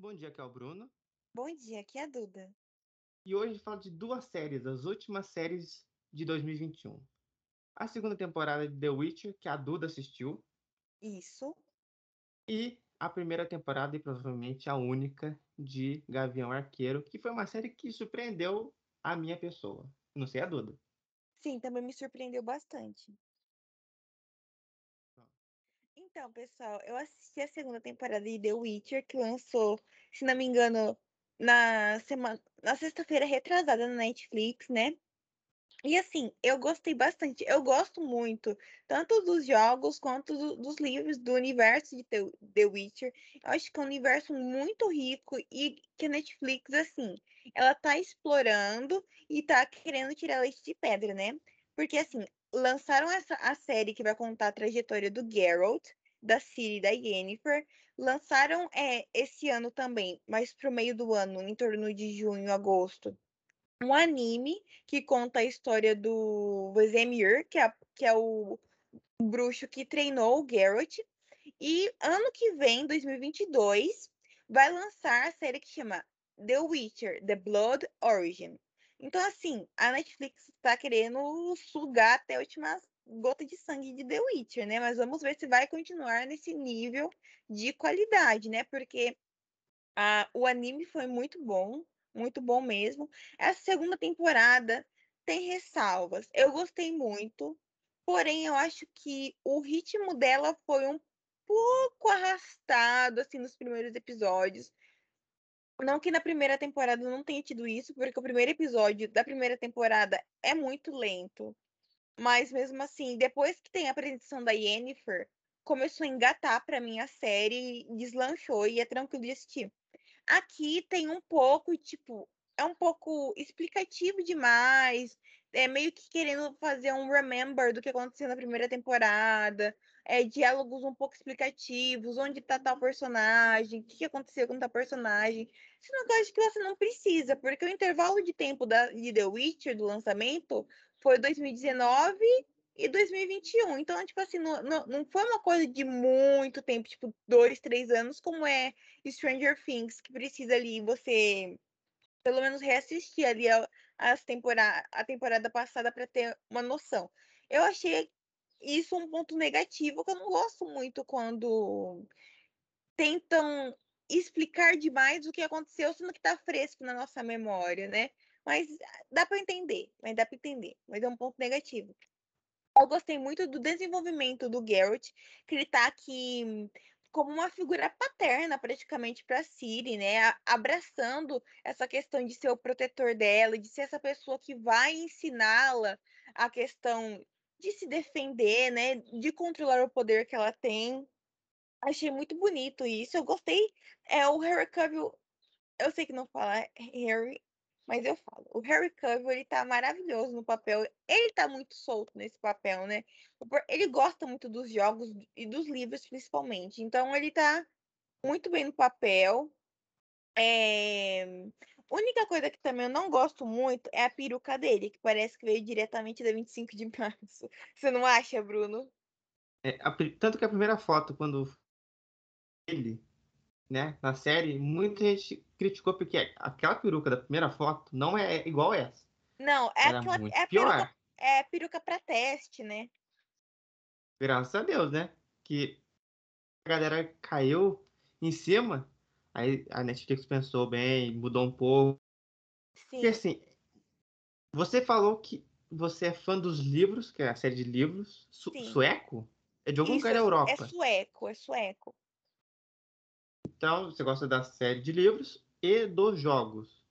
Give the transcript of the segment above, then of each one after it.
Bom dia, aqui é o Bruno. Bom dia, aqui é a Duda. E hoje a gente fala de duas séries, as últimas séries de 2021. A segunda temporada de The Witcher, que a Duda assistiu. Isso. E a primeira temporada, e provavelmente a única, de Gavião Arqueiro, que foi uma série que surpreendeu a minha pessoa. Não sei a Duda. Sim, também me surpreendeu bastante. Então, pessoal, eu assisti a segunda temporada de The Witcher, que lançou, se não me engano, na semana, na sexta-feira retrasada na Netflix, né? E assim, eu gostei bastante. Eu gosto muito, tanto dos jogos quanto do, dos livros do universo de The, Witcher. Eu acho que é um universo muito rico e que a Netflix, assim, ela tá explorando e tá querendo tirar leite de pedra, né? Porque, assim, lançaram essa, a série que vai contar a trajetória do Geralt, da Ciri e da Yennefer. Lançaram é, esse ano também, mas pro meio do ano, em torno de junho, agosto, um anime que conta a história do Vesemir, que é, que é o bruxo que treinou o Geralt. E ano que vem, 2022, vai lançar a série que chama The Witcher, The Blood Origin. Então, assim, a Netflix está querendo sugar até a última gota de sangue de The Witcher, né? Mas vamos ver se vai continuar nesse nível de qualidade, né? Porque a, o anime foi muito bom, muito bom mesmo. Essa segunda temporada tem ressalvas. Eu gostei muito, porém eu acho que o ritmo dela foi um pouco arrastado assim nos primeiros episódios. Não que na primeira temporada não tenha tido isso, porque o primeiro episódio da primeira temporada é muito lento. Mas mesmo assim, depois que tem a apresentação da Yennefer, começou a engatar para mim a série, deslanchou e é tranquilo de assistir. Aqui tem um pouco, tipo, é um pouco explicativo demais, é meio que querendo fazer um remember do que aconteceu na primeira temporada, é, diálogos um pouco explicativos, onde tá tal personagem, o que aconteceu com tal personagem. Sendo que eu acho que você não precisa, porque o intervalo de tempo da, de The Witcher, do lançamento, foi 2019 e 2021. Então, tipo assim, não, não, não foi uma coisa de muito tempo, tipo, dois, três anos, como é Stranger Things, que precisa ali você pelo menos reassistir ali a, as temporada, a temporada passada para ter uma noção. Eu achei isso um ponto negativo que eu não gosto muito quando tentam explicar demais o que aconteceu, sendo que está fresco na nossa memória, né? Mas dá para entender, mas dá para entender, mas é um ponto negativo. Eu gostei muito do desenvolvimento do Garrett, que ele tá aqui como uma figura paterna praticamente para Siri, né? Abraçando essa questão de ser o protetor dela, de ser essa pessoa que vai ensiná-la a questão de se defender, né? De controlar o poder que ela tem. Achei muito bonito isso. Eu gostei. É o Harry Cavill. Eu sei que não fala Harry, mas eu falo, o Harry Cavill, ele tá maravilhoso no papel. Ele tá muito solto nesse papel, né? Ele gosta muito dos jogos e dos livros, principalmente. Então, ele tá muito bem no papel. É... A única coisa que também eu não gosto muito é a peruca dele, que parece que veio diretamente da 25 de março. Você não acha, Bruno? É, a, tanto que a primeira foto, quando ele né, na série, muita gente criticou porque aquela peruca da primeira foto não é igual essa. Não, é Era aquela muito é pior. Peruca, é peruca para teste, né? Graças a Deus, né? Que a galera caiu em cima, aí a Netflix pensou bem, mudou um pouco. Sim. Porque assim, você falou que você é fã dos livros, que é a série de livros, su sueco? É de algum Isso, lugar da Europa. É sueco, é sueco. Então, você gosta da série de livros e dos jogos.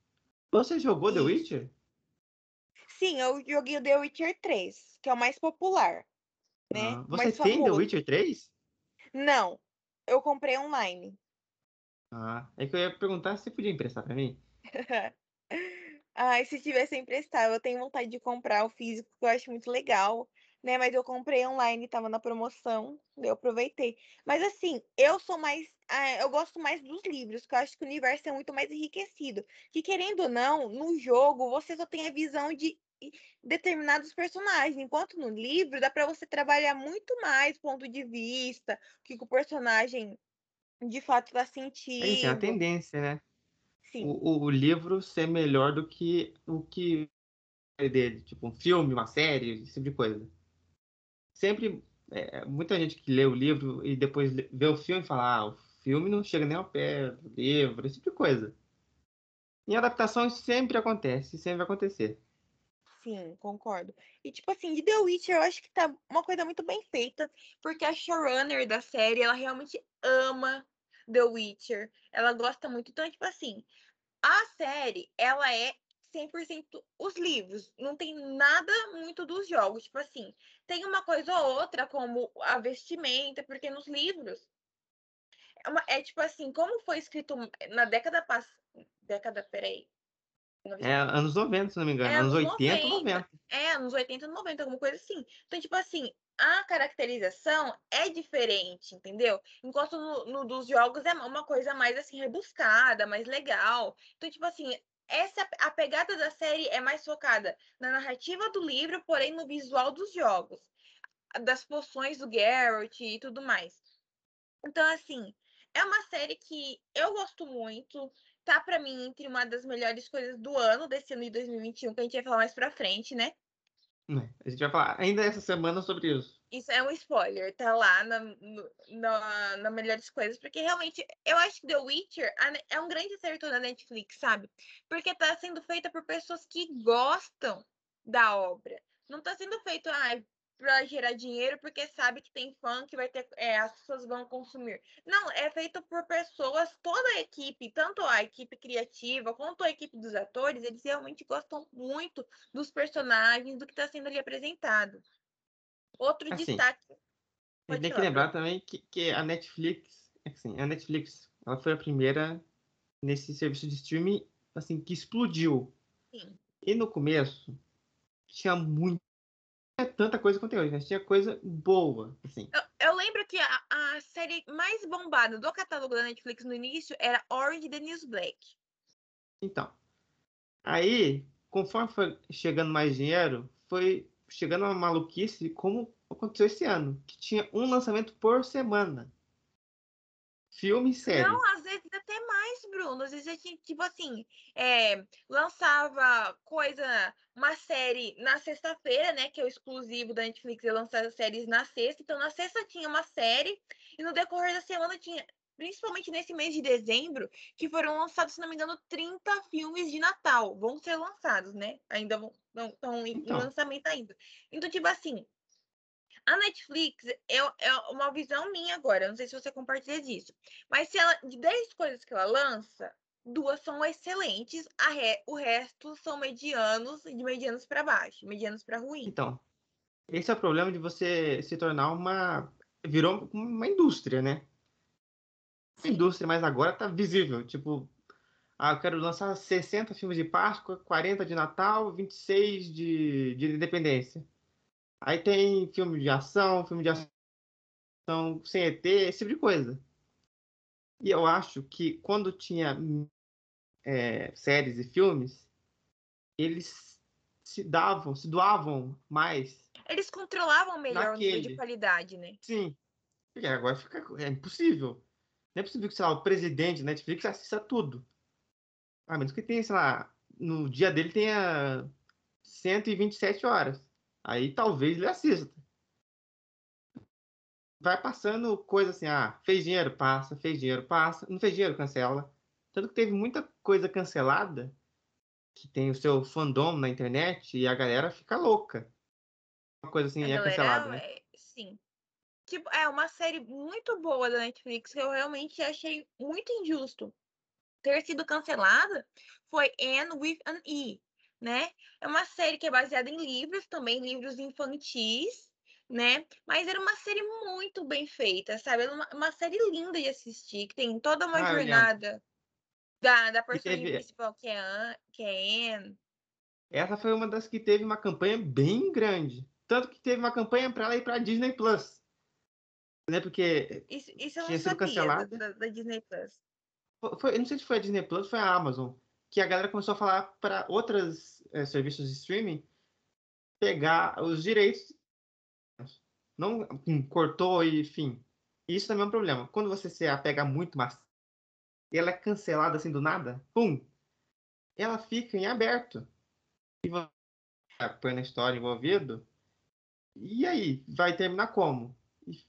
Você jogou Isso. The Witcher? Sim, eu joguei o The Witcher 3, que é o mais popular. Né? Ah, você tem famoso. The Witcher 3? Não, eu comprei online. Ah, é que eu ia perguntar se podia emprestar para mim. Ai, se tivesse emprestar, eu tenho vontade de comprar o físico, que eu acho muito legal né? Mas eu comprei online, tava na promoção, eu aproveitei. Mas assim, eu sou mais. Ah, eu gosto mais dos livros, que eu acho que o universo é muito mais enriquecido. Que querendo ou não, no jogo você só tem a visão de determinados personagens, enquanto no livro dá para você trabalhar muito mais ponto de vista, o que o personagem de fato faz sentido. É, é a tendência, né? Sim. O, o, livro ser melhor do que o que dele, tipo um filme, uma série, esse tipo de coisa. Sempre, é, muita gente que lê o livro e depois vê o filme e fala, ah, o filme não chega nem ao pé do livro, esse tipo de coisa. Em adaptação sempre acontece, sempre vai acontecer. Sim, concordo. E, tipo assim, de The Witcher, eu acho que tá uma coisa muito bem feita, porque a showrunner da série, ela realmente ama The Witcher. Ela gosta muito. Então, tipo assim, a série, ela é 100% os livros. Não tem nada muito dos jogos. Tipo assim, tem uma coisa ou outra, como a vestimenta, porque nos livros. É, uma, é tipo assim, como foi escrito na década passada. Década, peraí. É anos 90, se não me engano. É, anos 80 ou 90. É, anos 80 ou 90, alguma coisa assim. Então, tipo assim, a caracterização é diferente, entendeu? Enquanto no, no, dos jogos é uma coisa mais assim rebuscada, mais legal. Então, tipo assim, essa a pegada da série é mais focada na narrativa do livro, porém no visual dos jogos, das poções do Geralt e tudo mais. Então, assim, é uma série que eu gosto muito tá para mim entre uma das melhores coisas do ano, desse ano de 2021, que a gente vai falar mais pra frente, né? É, a gente vai falar ainda essa semana sobre isso. Isso é um spoiler, tá lá na, na, na Melhores Coisas, porque realmente eu acho que The Witcher é um grande acerto da Netflix, sabe? Porque tá sendo feita por pessoas que gostam da obra. Não tá sendo feito, ah, para gerar dinheiro porque sabe que tem fã que vai ter é, as pessoas vão consumir. Não, é feito por pessoas, toda a equipe, tanto a equipe criativa quanto a equipe dos atores, eles realmente gostam muito dos personagens, do que está sendo ali apresentado. Outro assim, destaque. Tem que lembrar também que, que a Netflix, assim, a Netflix, ela foi a primeira nesse serviço de streaming assim que explodiu. Sim. E no começo tinha muito tanta coisa quanto tem hoje, mas tinha coisa boa, assim. Eu, eu lembro que a, a, série mais bombada do catálogo da Netflix no início era Orange the News Black. Então, aí, conforme foi chegando mais dinheiro, foi chegando uma maluquice como aconteceu esse ano, que tinha um lançamento por semana. Filme e série. Não, às vezes Bruno. Às vezes a gente, tipo assim, é, lançava coisa, uma série na sexta-feira, né? Que é o exclusivo da Netflix, e lançava séries na sexta. Então, na sexta tinha uma série, e no decorrer da semana tinha, principalmente nesse mês de dezembro, que foram lançados, se não me engano, 30 filmes de Natal. Vão ser lançados, né? Ainda vão, estão em então. lançamento ainda. Então, tipo assim, a Netflix é, é uma visão minha agora, não sei se você compartilha disso. Mas se ela, de 10 coisas que ela lança, duas são excelentes, re, o resto são medianos, de medianos para baixo, medianos para ruim. Então, esse é o problema de você se tornar uma. Virou uma indústria, né? Uma indústria, mas agora tá visível. Tipo, ah, eu quero lançar 60 filmes de Páscoa, 40 de Natal, 26 de, de Independência. Aí tem filme de ação, filme de ação sem ET, esse tipo de coisa. E eu acho que quando tinha é, séries e filmes, eles se davam, se doavam mais. Eles controlavam melhor naquele. o nível de qualidade, né? Sim. Porque agora fica é impossível. Não é possível que, sei lá, o presidente da Netflix assista tudo. A menos que tenha, sei lá, no dia dele tenha 127 horas. Aí talvez ele assista. Vai passando coisa assim, ah, fez dinheiro, passa, fez dinheiro, passa, não fez dinheiro, cancela. Tanto que teve muita coisa cancelada que tem o seu fandom na internet e a galera fica louca. Uma coisa assim a é cancelada, né? É, sim. Tipo, é uma série muito boa da Netflix que eu realmente achei muito injusto ter sido cancelada foi Anne with an E, né? É uma série que é baseada em livros, também livros infantis, né? Mas era uma série muito bem feita, sabe? Era uma, uma série linda de assistir, que tem toda uma ah, jornada da, da personagem teve... principal, que é, Anne, que é Anne. Essa foi uma das que teve uma campanha bem grande. Tanto que teve uma campanha para ela ir para Disney Plus. Né? Porque isso, isso tinha sido cancelada. Da, da, Disney Plus. Foi, eu não sei se foi a Disney Plus ou foi a Amazon que a galera começou a falar para outros é, serviços de streaming pegar os direitos. Não hum, cortou e enfim. Isso também é um problema. Quando você se apega muito mais e ela é cancelada assim do nada, pum, ela fica em aberto. E você põe na história envolvido, e aí? Vai terminar como? E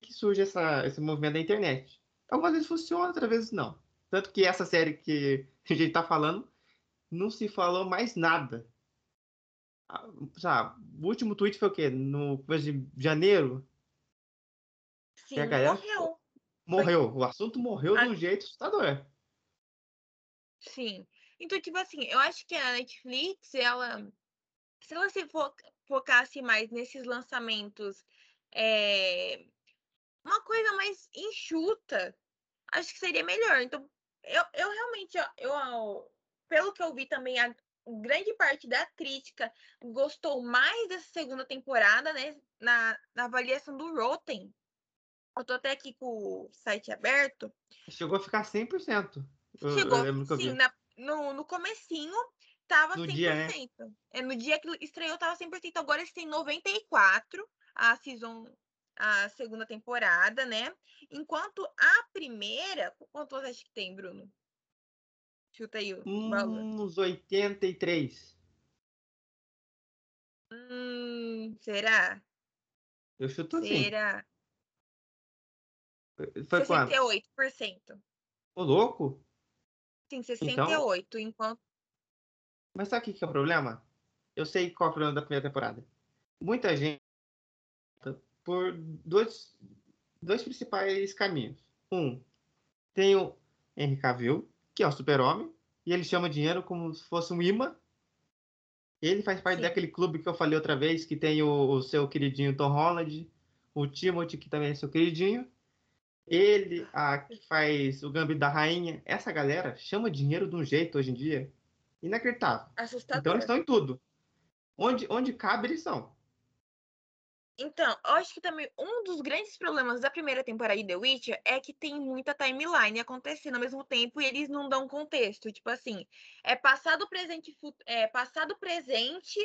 que surge essa, esse movimento da internet. Algumas vezes funciona, outras vezes não. Tanto que essa série que a gente está falando, não se falou mais nada. Já, o último tweet foi o quê? No coisa de janeiro? Sim, galera... morreu. Morreu. Foi... O assunto morreu a... de um jeito assustador. Sim. Então, tipo assim, eu acho que a Netflix, ela. Se ela se focasse mais nesses lançamentos, é, uma coisa mais enxuta, acho que seria melhor. Então, eu, eu realmente, eu, eu, pelo que eu vi também, a grande parte da crítica gostou mais dessa segunda temporada, né? Na, na avaliação do Rotten. Eu tô até aqui com o site aberto. Chegou a ficar 100%. Chegou, eu, eu sim, na, no, no comecinho tava no 100%. Dia, né? é, no dia que estreou tava 100%, agora eles têm 94%, a season a segunda temporada, né? Enquanto a primeira, quanto você acha que tem, Bruno? Chuta aí Uns 83. Hum, será? Eu chuto assim. Será? Foi 68%. Quanto? Ô, louco? Sim, 68, então... enquanto... Mas sabe o que é o problema? Eu sei qual é o problema da primeira temporada. Muita gente por dois, dois principais caminhos. Um, tem o Henry Cavill, que é o super-homem, e ele chama dinheiro como se fosse um imã. Ele faz parte Sim. daquele clube que eu falei outra vez, que tem o, o, seu queridinho Tom Holland, o Timothy, que também é seu queridinho. Ele, a que faz o Gambito da Rainha. Essa galera chama dinheiro de um jeito hoje em dia inacreditável. Assustador. Então eles estão em tudo. Onde, onde cabe, eles são. Então, eu acho que também um dos grandes problemas da primeira temporada de The Witcher é que tem muita timeline acontecendo ao mesmo tempo e eles não dão contexto. Tipo assim, é passado, presente, é passado, presente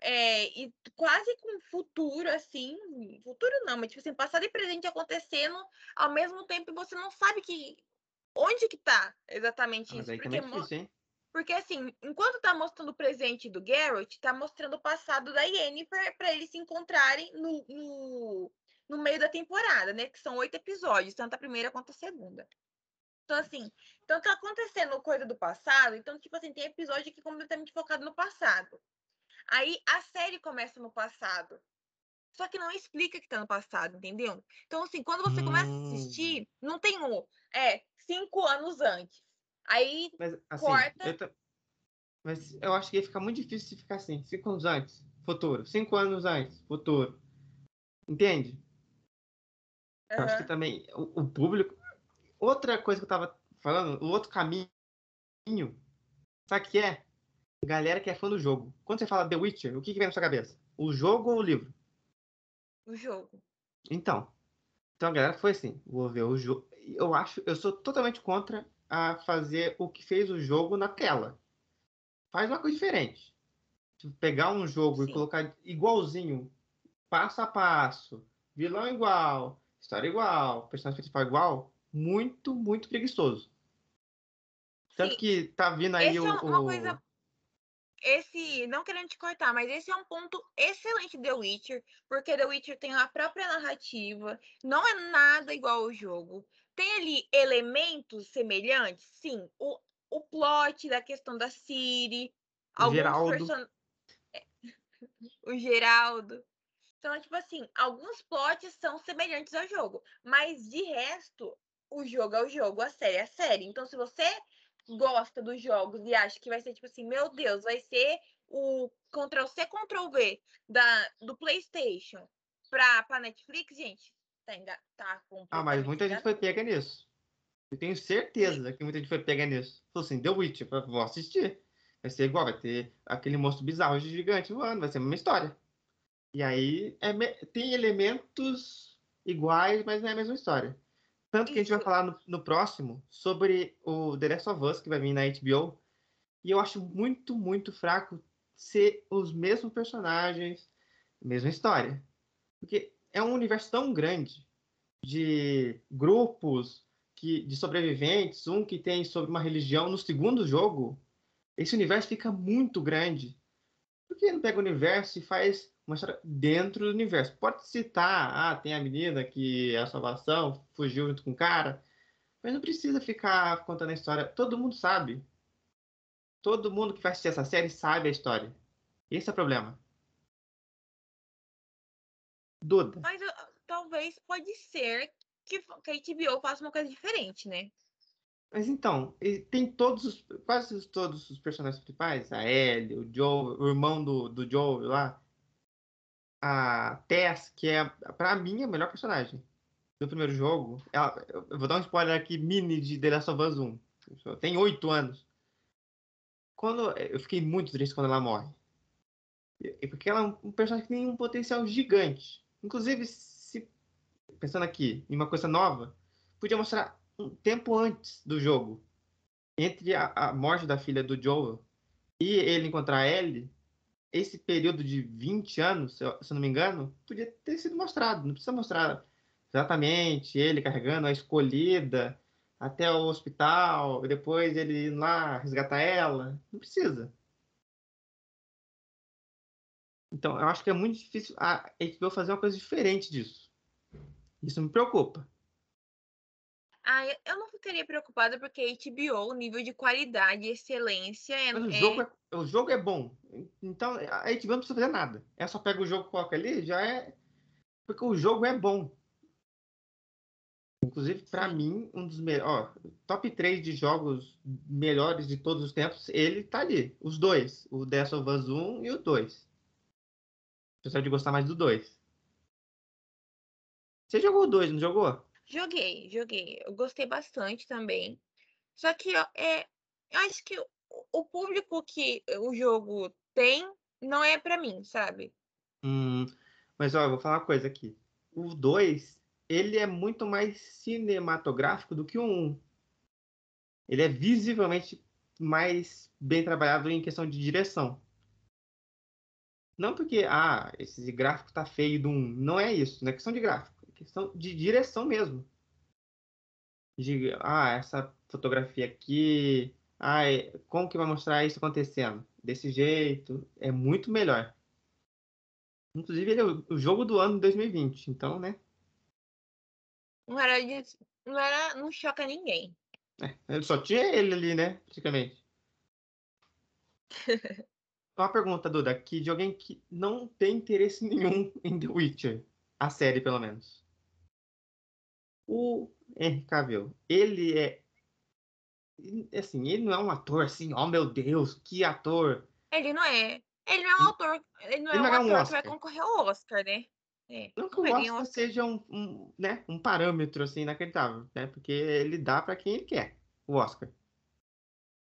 é, e quase com futuro, assim. Futuro não, mas tipo assim, passado e presente acontecendo ao mesmo tempo e você não sabe que onde que tá exatamente ah, isso. Porque, é difícil, hein? Porque, assim, enquanto tá mostrando o presente do Garrett, tá mostrando o passado da Yennefer para eles se encontrarem no, no, no, meio da temporada, né? Que são oito episódios, tanto a primeira quanto a segunda. Então, assim, então tá acontecendo coisa do passado, então, tipo assim, tem episódio que é completamente focado no passado. Aí a série começa no passado. Só que não explica que tá no passado, entendeu? Então, assim, quando você hum. começa a assistir, não tem um. É, cinco anos antes. Aí Mas, assim, corta. Eu tô... Mas eu acho que ia ficar muito difícil se ficar assim. Cinco anos antes, futuro. Cinco anos antes, futuro. Entende? Uhum. Eu acho que também o, o, público. Outra coisa que eu tava falando, o outro caminho. Sabe o que é? Galera que é fã do jogo. Quando você fala The Witcher, o que, que vem na sua cabeça? O jogo ou o livro? O jogo. Então. Então a galera foi assim: vou ver o jogo. Eu acho, eu sou totalmente contra a fazer o que fez o jogo na tela. Faz uma coisa diferente. Tipo, pegar um jogo Sim. e colocar igualzinho, passo a passo, vilão igual, história igual, personagem principal igual, muito, muito preguiçoso. Tanto Sim. que tá vindo aí Esse o, é uma coisa esse, não querendo te cortar, mas esse é um ponto excelente de The Witcher, porque The Witcher tem a própria narrativa, não é nada igual ao jogo. Tem ali elementos semelhantes, sim. O, o plot da questão da Siri, alguns Geraldo. É, o Geraldo. Então, tipo assim, alguns plots são semelhantes ao jogo, mas de resto, o jogo é o jogo, a série é a série. Então, se você gosta dos jogos e acha que vai ser tipo assim, meu Deus, vai ser o Ctrl C, Ctrl V da, do PlayStation para pra Netflix, gente, tá, tá Ah, mas muita gente foi pega nisso. Eu tenho certeza Sim. que muita gente foi pega nisso. Falou assim, The Witch, vou assistir. Vai ser igual, vai ter aquele monstro bizarro gigante voando, vai ser uma história. E aí é, tem elementos iguais, mas não é a mesma história. Tanto Isso. que a gente vai falar no, no, próximo sobre o The Last of Us, que vai vir na HBO. E eu acho muito, muito fraco ser os mesmos personagens, mesma história. Porque é um universo tão grande de grupos que, de sobreviventes, um que tem sobre uma religião. No segundo jogo, esse universo fica muito grande. Por que não pega o universo e faz uma história dentro do universo? Pode citar, ah, tem a menina que é a salvação, fugiu junto com o cara, mas não precisa ficar contando a história. Todo mundo sabe. Todo mundo que vai assistir essa série sabe a história. Esse é o problema. Duda. Mas talvez pode ser que, que a HBO faça uma coisa diferente, né? Mas então, tem todos os, quase todos os personagens principais, a Ellie, o Joe, o irmão do, do Joe lá, a Tess, que é, pra mim, a melhor personagem do primeiro jogo. Ela, eu vou dar um spoiler aqui, mini de The Last of Us 1. Tem oito anos. Quando, eu fiquei muito triste quando ela morre. Porque ela é um personagem que tem um potencial gigante. Inclusive, se, pensando aqui em uma coisa nova, podia mostrar um tempo antes do jogo, entre a, a morte da filha do Joel e ele encontrar Ellie, esse período de 20 anos, se se eu não me engano, podia ter sido mostrado. Não precisa mostrar exatamente ele carregando a escolhida até o hospital, e depois ele ir lá resgatar ela. Não precisa. Então, eu acho que é muito difícil a HBO fazer uma coisa diferente disso. Isso me preocupa. Ah, eu não ficaria preocupada porque a HBO, o nível de qualidade e excelência é. O, é... Jogo é, o jogo é bom. Então a HBO não precisa fazer nada. É só pega o jogo, coloca ali, já é. Porque o jogo é bom. Inclusive, para mim, um dos melhores. Top 3 de jogos melhores de todos os tempos, ele tá ali. Os dois. O Last of Us 1 e o 2. Apesar de gostar mais do 2. Você jogou o 2, não jogou? Joguei, joguei. Eu gostei bastante também. Só que ó, é, eu acho que o público que o jogo tem não é para mim, sabe? Hum, mas ó, eu vou falar uma coisa aqui. O 2, ele é muito mais cinematográfico do que o 1. Um. Ele é visivelmente mais bem trabalhado em questão de direção. Não porque, ah, esse gráfico tá feio do 1. Um. Não é isso, não é questão de gráfico questão de direção mesmo. De, ah, essa fotografia aqui, ah, como que vai mostrar isso acontecendo? Desse jeito, é muito melhor. Inclusive, ele é o jogo do ano de 2020, então, né? Não era, não era, não choca ninguém. É, só tinha ele ali, né? Praticamente. Uma pergunta, Duda, aqui de alguém que não tem interesse nenhum em The Witcher. A série, pelo menos. O Henry Cavill, ele é assim, ele não é um ator assim, oh meu Deus, que ator. Ele não é. Ele não é um ator, ele não é ele é um ator um que vai concorrer ao Oscar, né? É, não que o Oscar, Oscar, seja um, um, né, um parâmetro assim inacreditável, né? Porque ele dá para quem ele quer, o Oscar.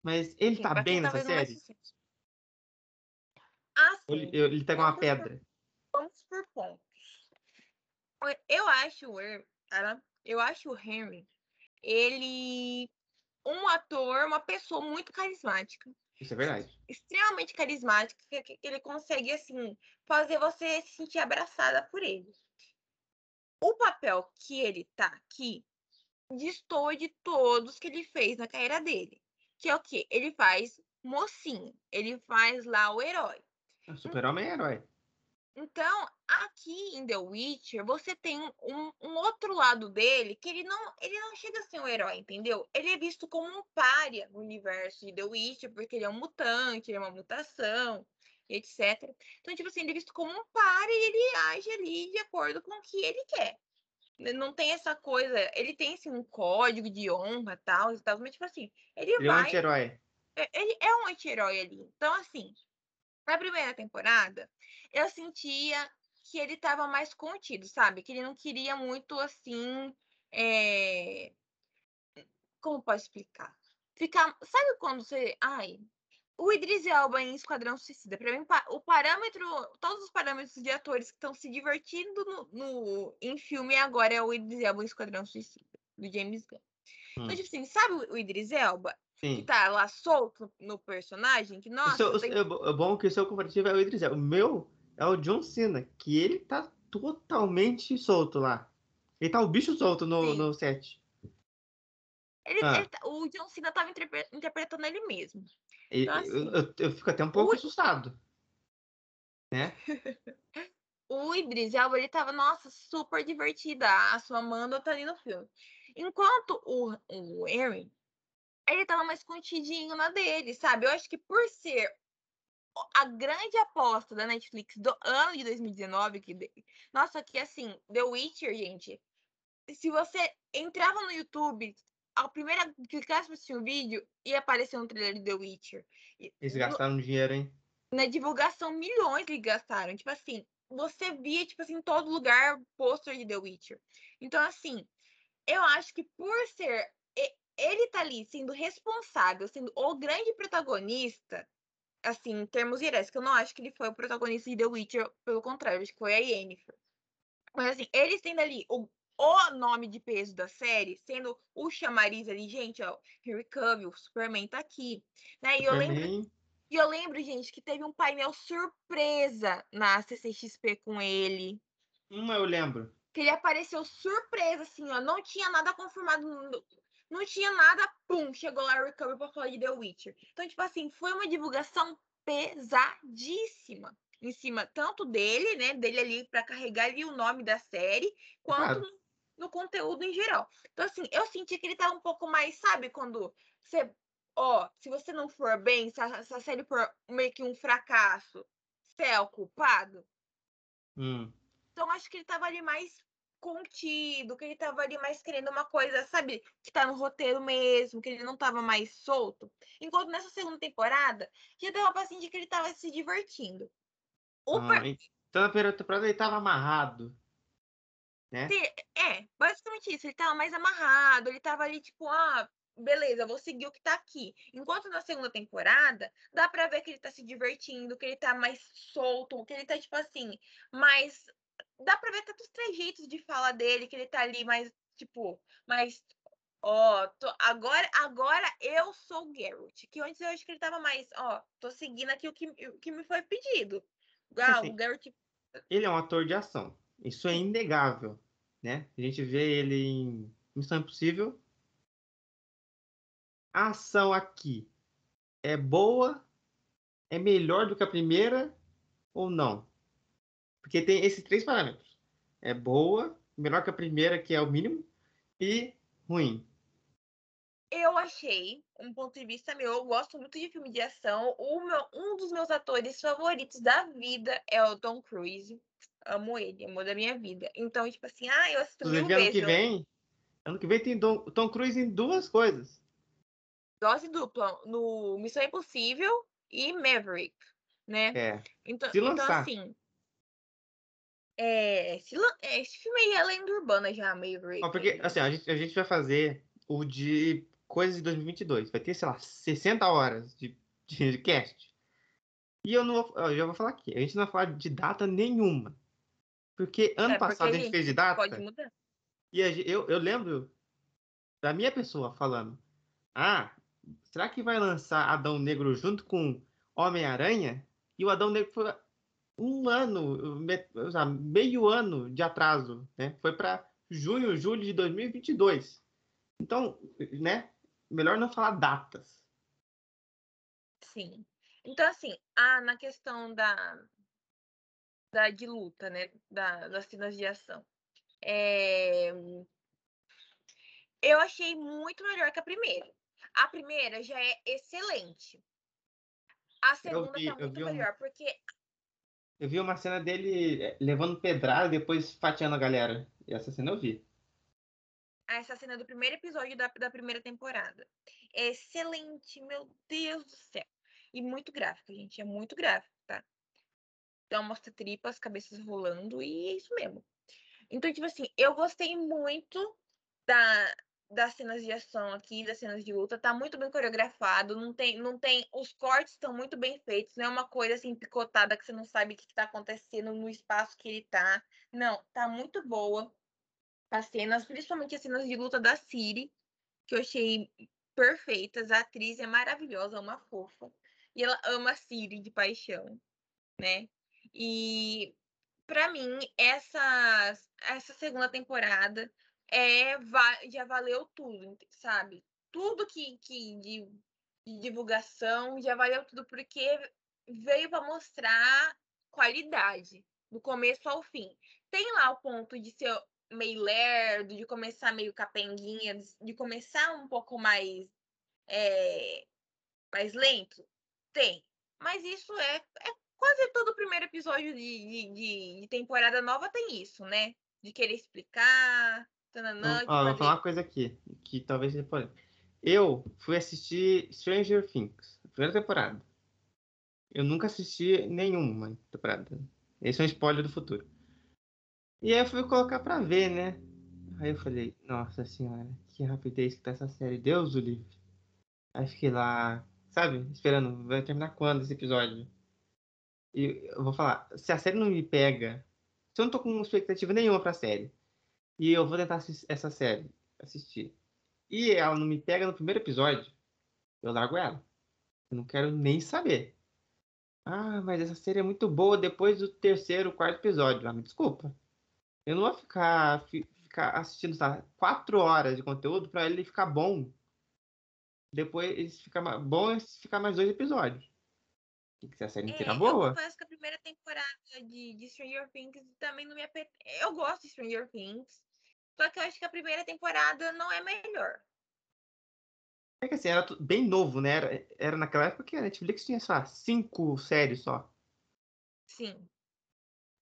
Mas ele Sim, tá bem nessa série? Ah, sim. Ele, ele pega uma pedra. Por, vamos por pontos. Eu acho o eu acho o Henry, ele um ator, uma pessoa muito carismática. Isso é verdade. Extremamente carismática, que, que ele consegue, assim, fazer você se sentir abraçada por ele. O papel que ele tá aqui destoa de todos que ele fez na carreira dele. Que é o quê? Ele faz mocinho. Ele faz lá o herói. O super-homem é herói. Então, aqui em The Witcher, você tem um, um, outro lado dele que ele não, ele não chega a ser um herói, entendeu? Ele é visto como um pária no universo de The Witcher, porque ele é um mutante, ele é uma mutação, etc. Então, tipo assim, ele é visto como um pária e ele age ali de acordo com o que ele quer. Não tem essa coisa, ele tem assim, um código de honra tal, e tal, mas tipo assim, ele, ele vai. É um anti-herói. É, ele é um anti-herói ali. Então, assim, na primeira temporada, eu sentia que ele estava mais contido, sabe? Que ele não queria muito assim. É... Como posso explicar? Ficar. Sabe quando você. Ai. O Idris Elba em Esquadrão Suicida, para mim, o parâmetro, todos os parâmetros de atores que estão se divertindo no, no, em filme agora é o Idris Elba em Esquadrão Suicida, do James Gunn. Então, hum. Então, tipo assim, sabe o Idris Elba? Sim. que tá lá solto no personagem, que nossa. O seu, tem... É bom que o seu comparativo é o Idris Elba. O meu é o John Cena, que ele tá totalmente solto lá. Ele tá o bicho solto no, no set. Ele, ah. ele, tá, o John Cena tava interpre, interpretando ele mesmo. Então, assim, eu, eu, eu, fico até um pouco o... assustado. Né? o Idris Elba, ele tava, nossa, super divertida. A sua Amanda tá ali no filme. Enquanto o, o Aaron, ele tava mais contidinho na dele, sabe? Eu acho que por ser a grande aposta da Netflix do ano de 2019, que, nossa, que assim, The Witcher, gente, se você entrava no YouTube, a primeira clicasse para assistir um vídeo, ia aparecer um trailer de The Witcher. Eles gastaram no, dinheiro, hein? Na divulgação, milhões eles gastaram. Tipo assim, você via, tipo assim, em todo lugar pôster de The Witcher. Então, assim, eu acho que por ser. Ele tá ali sendo responsável, sendo o grande protagonista, assim, em termos gerais, que eu não acho que ele foi o protagonista de The Witcher, pelo contrário, acho que foi a Yennefer. Mas assim, eles tendo ali o, o nome de peso da série, sendo o chamariz ali, gente, ó, Henry Cavill, o Superman tá aqui, né? E eu lembro, e eu lembro, gente, que teve um painel surpresa na CCXP com ele. Uma eu lembro. Que ele apareceu surpresa, assim, ó, não tinha nada confirmado, não tinha nada, pum, chegou lá o Recovery pra falar de The Witcher. Então, tipo assim, foi uma divulgação pesadíssima em cima tanto dele, né, dele ali para carregar ali o nome da série, quanto claro. no, no, conteúdo em geral. Então assim, eu senti que ele tá um pouco mais, sabe, quando você, ó, se você não for bem, se a, se a série for meio que um fracasso, você é o culpado. Hum. Então acho que ele tava ali mais contido, que ele tava ali mais querendo uma coisa, sabe, que tá no roteiro mesmo, que ele não tava mais solto. Enquanto nessa segunda temporada, já dava pra sentir que ele tava se divertindo. O ah, per... Então na primeira temporada ele tava amarrado. Né? É, basicamente isso. Ele tava mais amarrado, ele tava ali, tipo, ah, beleza, vou seguir o que tá aqui. Enquanto na segunda temporada, dá pra ver que ele tá se divertindo, que ele tá mais solto, que ele tá, tipo assim, mais. Dá pra ver até dos trejeitos de fala dele, que ele tá ali mais, tipo, mais. Ó, tô... agora, agora eu sou o Garrett. Que antes eu acho que ele tava mais, ó, tô seguindo aqui o que, o que me foi pedido. Ah, assim, o Garrett. Ele é um ator de ação. Isso é inegável, né? A gente vê ele em Missão Impossível. A ação aqui é boa, é melhor do que a primeira ou não? Porque tem esses três parâmetros. É boa, melhor que a primeira, que é o mínimo, e ruim eu achei, um ponto de vista meu, eu gosto muito de filme de ação. Meu, um dos meus atores favoritos da vida é o Tom Cruise. Amo ele, amor da minha vida. Então, tipo assim, ah, eu assisto mil vezes. Ano que vem, ano que vem tem Tom, Tom Cruise em duas coisas. Dose dupla, no Missão Impossível e Maverick, né? É. Então, Se então lançar. assim, é, esse, é, esse filme aí é lenda urbana já, Maverick. porque, assim, a gente, a gente vai fazer o de coisas de 2022. Vai ter, sei lá, 60 horas de, de, cast. E eu não vou, eu já vou falar aqui. A gente não vai falar de data nenhuma. Porque ano é, porque passado a gente, fez de data. Pode mudar. E a, eu, eu lembro da minha pessoa falando: Ah, será que vai lançar Adão Negro junto com Homem-Aranha? E o Adão Negro foi um ano, meio ano de atraso, né? Foi para junho, julho de 2022. Então, né? melhor não falar datas. Sim. Então, assim, a, na questão da, da de luta, né? Da, das cenas de ação. É, eu achei muito melhor que a primeira. A primeira já é excelente. A segunda vi, tá muito melhor, porque. Eu vi uma cena dele eh, levando pedrada e depois fatiando a galera. E essa cena eu vi essa cena do primeiro episódio da, da primeira temporada. É excelente, meu Deus do céu. E muito gráfico, gente. É muito gráfico, tá? Então mostra tripas, cabeças rolando e é isso mesmo. Então, tipo assim, eu gostei muito da, das cenas de ação aqui, das cenas de luta. Tá muito bem coreografado. Não tem, não tem. Os cortes estão muito bem feitos. Não é uma coisa assim picotada que você não sabe o que, que tá acontecendo no espaço que ele tá. Não, tá muito boa as cenas, principalmente as cenas de luta da Siri, que eu achei perfeitas. A atriz é maravilhosa, uma fofa. E ela ama a Siri de paixão, né? E para mim, essa, essa segunda temporada é, já valeu tudo, sabe? Tudo que, que de, de divulgação já valeu tudo, porque veio para mostrar qualidade, do começo ao fim. Tem lá o ponto de ser meio lerdo, de começar meio capenguinha, de começar um pouco mais, é, mais lento? Tem. Mas isso é, é quase todo o primeiro episódio de, de, de, temporada nova tem isso, né? De querer explicar. Tananã, ó, fazer... Vou falar uma coisa aqui, que talvez seja Eu fui assistir Stranger Things, primeira temporada. Eu nunca assisti nenhuma temporada. Esse é um spoiler do futuro. E aí eu fui colocar pra ver, né? Aí eu falei, nossa senhora, que rapidez que tá essa série, Deus o livre. Aí fiquei lá, sabe, esperando, vai terminar quando esse episódio? E eu vou falar, se a série não me pega, se eu não tô com expectativa nenhuma pra série, e eu vou tentar essa série, assistir, e ela não me pega no primeiro episódio, eu largo ela. Eu não quero nem saber. Ah, mas essa série é muito boa depois do terceiro, quarto episódio. Ah, me desculpa. Eu não vou ficar, ficar assistindo sabe, quatro horas de conteúdo para ele ficar bom. Depois fica bom ficar mais dois episódios. Que a série é, inteira boa. Eu confesso que a primeira temporada de, de Stranger Things também não me apet... Eu gosto de Stranger Things. Só que eu acho que a primeira temporada não é melhor. É que assim, era bem novo, né? Era, era naquela época que a Netflix tinha, só cinco séries só. Sim.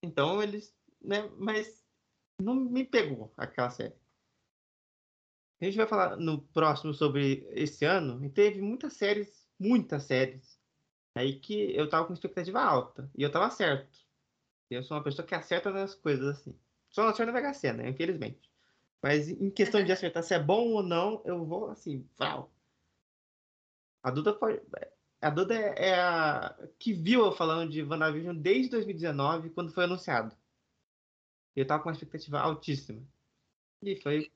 Então eles. Né, mas não me pegou aquela série. A gente vai falar no próximo sobre esse ano, e teve muitas séries, muitas séries, aí que eu tava com expectativa alta, e eu tava certo. Eu sou uma pessoa que acerta nas coisas assim. Só não acerta na Mega Sena, infelizmente. Mas em questão de acertar se é bom ou não, eu vou assim. A Duda foi. A Duda é, é a que viu eu falando de WandaVision desde 2019, quando foi anunciado. Eu tava com uma expectativa altíssima. E foi,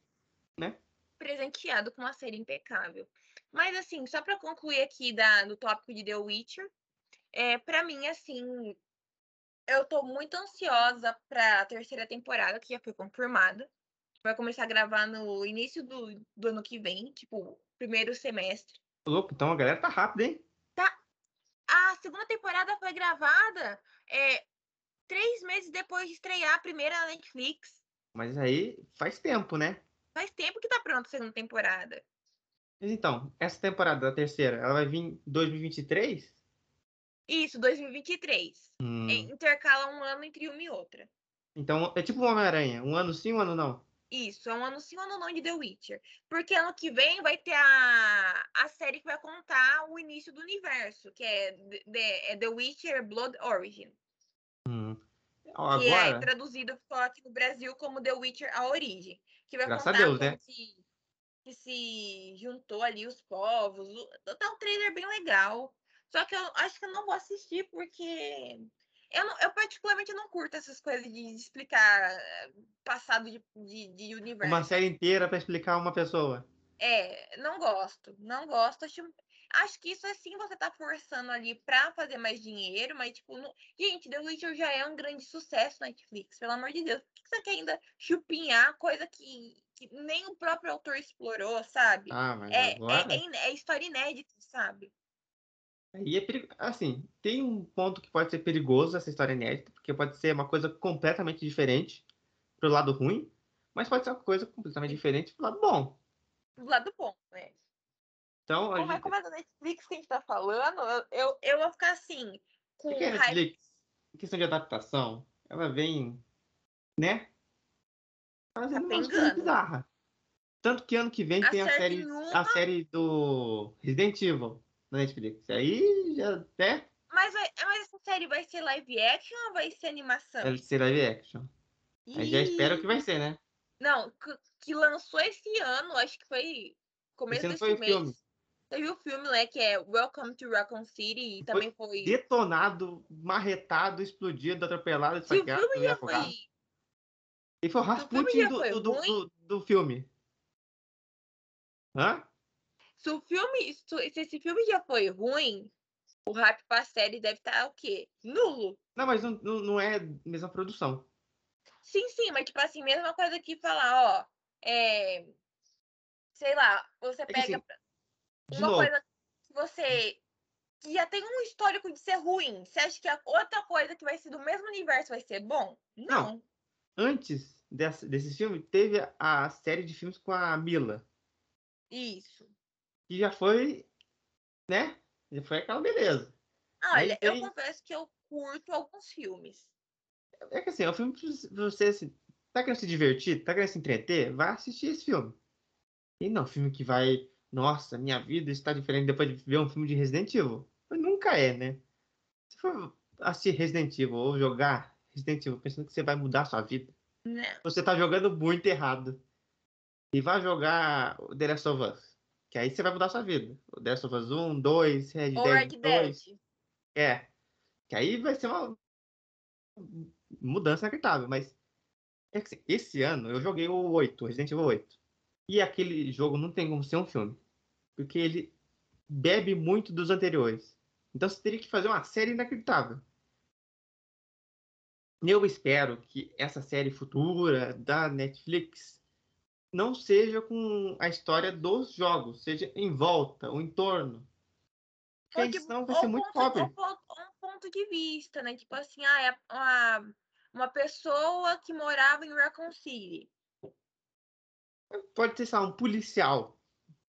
né? Presenteado com uma série impecável. Mas, assim, só para concluir aqui da, do tópico de The Witcher, é, para mim, assim, eu tô muito ansiosa pra terceira temporada, que já foi confirmada. Vai começar a gravar no início do, do ano que vem, tipo, primeiro semestre. Louco, então a galera tá rápida, hein? Tá. A segunda temporada foi gravada é, três meses depois de estrear a primeira na Netflix. Mas aí faz tempo, né? Faz tempo que tá pronta a segunda temporada. Mas então, essa temporada, a terceira, ela vai vir em 2023? Isso, 2023. Hum. É, intercala um ano entre uma e outra. Então, é tipo uma Homem-Aranha, um ano sim, um ano não. Isso, é um ano sim, um ano não de The Witcher. Porque ano que vem vai ter a, a série que vai contar o início do universo, que é The, é The Witcher Blood Origin. Hum. Agora... Que é traduzido aqui no Brasil como The Witcher A Origem. Que vai Graças contar a Deus, né? que, que se juntou ali os povos. Tá um trailer bem legal. Só que eu acho que eu não vou assistir porque eu, não, eu particularmente não curto essas coisas de explicar eh, passado de, de, de universo. Uma série inteira para explicar uma pessoa. É, não gosto. Não gosto. Acho, Acho que isso assim você tá forçando ali pra fazer mais dinheiro, mas tipo, não... gente, The Witcher já é um grande sucesso na Netflix, pelo amor de Deus. Por que você quer ainda chupinhar coisa que, que nem o próprio autor explorou, sabe? Ah, mas é, agora... é, é, é história inédita, sabe? E é perigo... assim, tem um ponto que pode ser perigoso essa história inédita, porque pode ser uma coisa completamente diferente pro lado ruim, mas pode ser uma coisa completamente diferente pro lado bom. Do lado bom, né? Então, Como, gente... como é da Netflix que a gente tá falando, eu, eu, eu vou ficar assim. Com é que a Netflix, em questão de adaptação, ela vem, né? Fazendo tá uma coisa bizarra. Tanto que ano que vem a tem a série, a série do Resident Evil na Netflix. Aí já até. Mas, mas essa série vai ser live action ou vai ser animação? Vai ser live action. E... Aí já espero que vai ser, né? Não, que, que lançou esse ano, acho que foi começo desse mês. Filme. Teve o filme, né, que é Welcome to Raccoon City, e também foi... Detonado, marretado, explodido, atropelado, esfaqueado, o filme já foi... E foi o Rasputin do, do, do, do, filme. Hã? Se o filme, se esse filme já foi ruim, o hype pra série deve estar tá, o quê? Nulo. Não, mas não, não é mesma produção. Sim, sim, mas tipo assim, mesma coisa que falar, ó. É, sei lá, você é pega assim, uma novo. coisa que você que já tem um histórico de ser ruim. Você acha que a outra coisa que vai ser do mesmo universo vai ser bom? Não. não. Antes desse, desse filme, teve a série de filmes com a Mila. Isso. Que já foi, né? Já foi aquela beleza. olha, tem... eu confesso que eu curto alguns filmes. É que assim, é um filme pra você assim, tá querendo se divertir, tá querendo se entreter, vai assistir esse filme. E não, filme que vai, nossa, minha vida está diferente depois de ver um filme de Resident Evil. Mas nunca é, né? Se for assistir Resident Evil ou jogar Resident Evil pensando que você vai mudar a sua vida. Você tá jogando muito errado. E vai jogar The Last of Us. Que aí você vai mudar sua vida. O The Last of Us 1, 2, Red Dead 2. É. Que aí vai ser uma mudança inacreditável. Mas é assim, esse ano eu joguei o 8, Resident Evil 8. E aquele jogo não tem como ser um filme. Porque ele bebe muito dos anteriores. Então você teria que fazer uma série inacreditável. Eu espero que essa série futura da Netflix não seja com a história dos jogos, seja em volta, o entorno. Porque senão vai ser muito pobre. Um ponto, um ponto de vista, né? Tipo assim, ah, é uma, uma pessoa que morava em Raccoon City. Pode ser, só um policial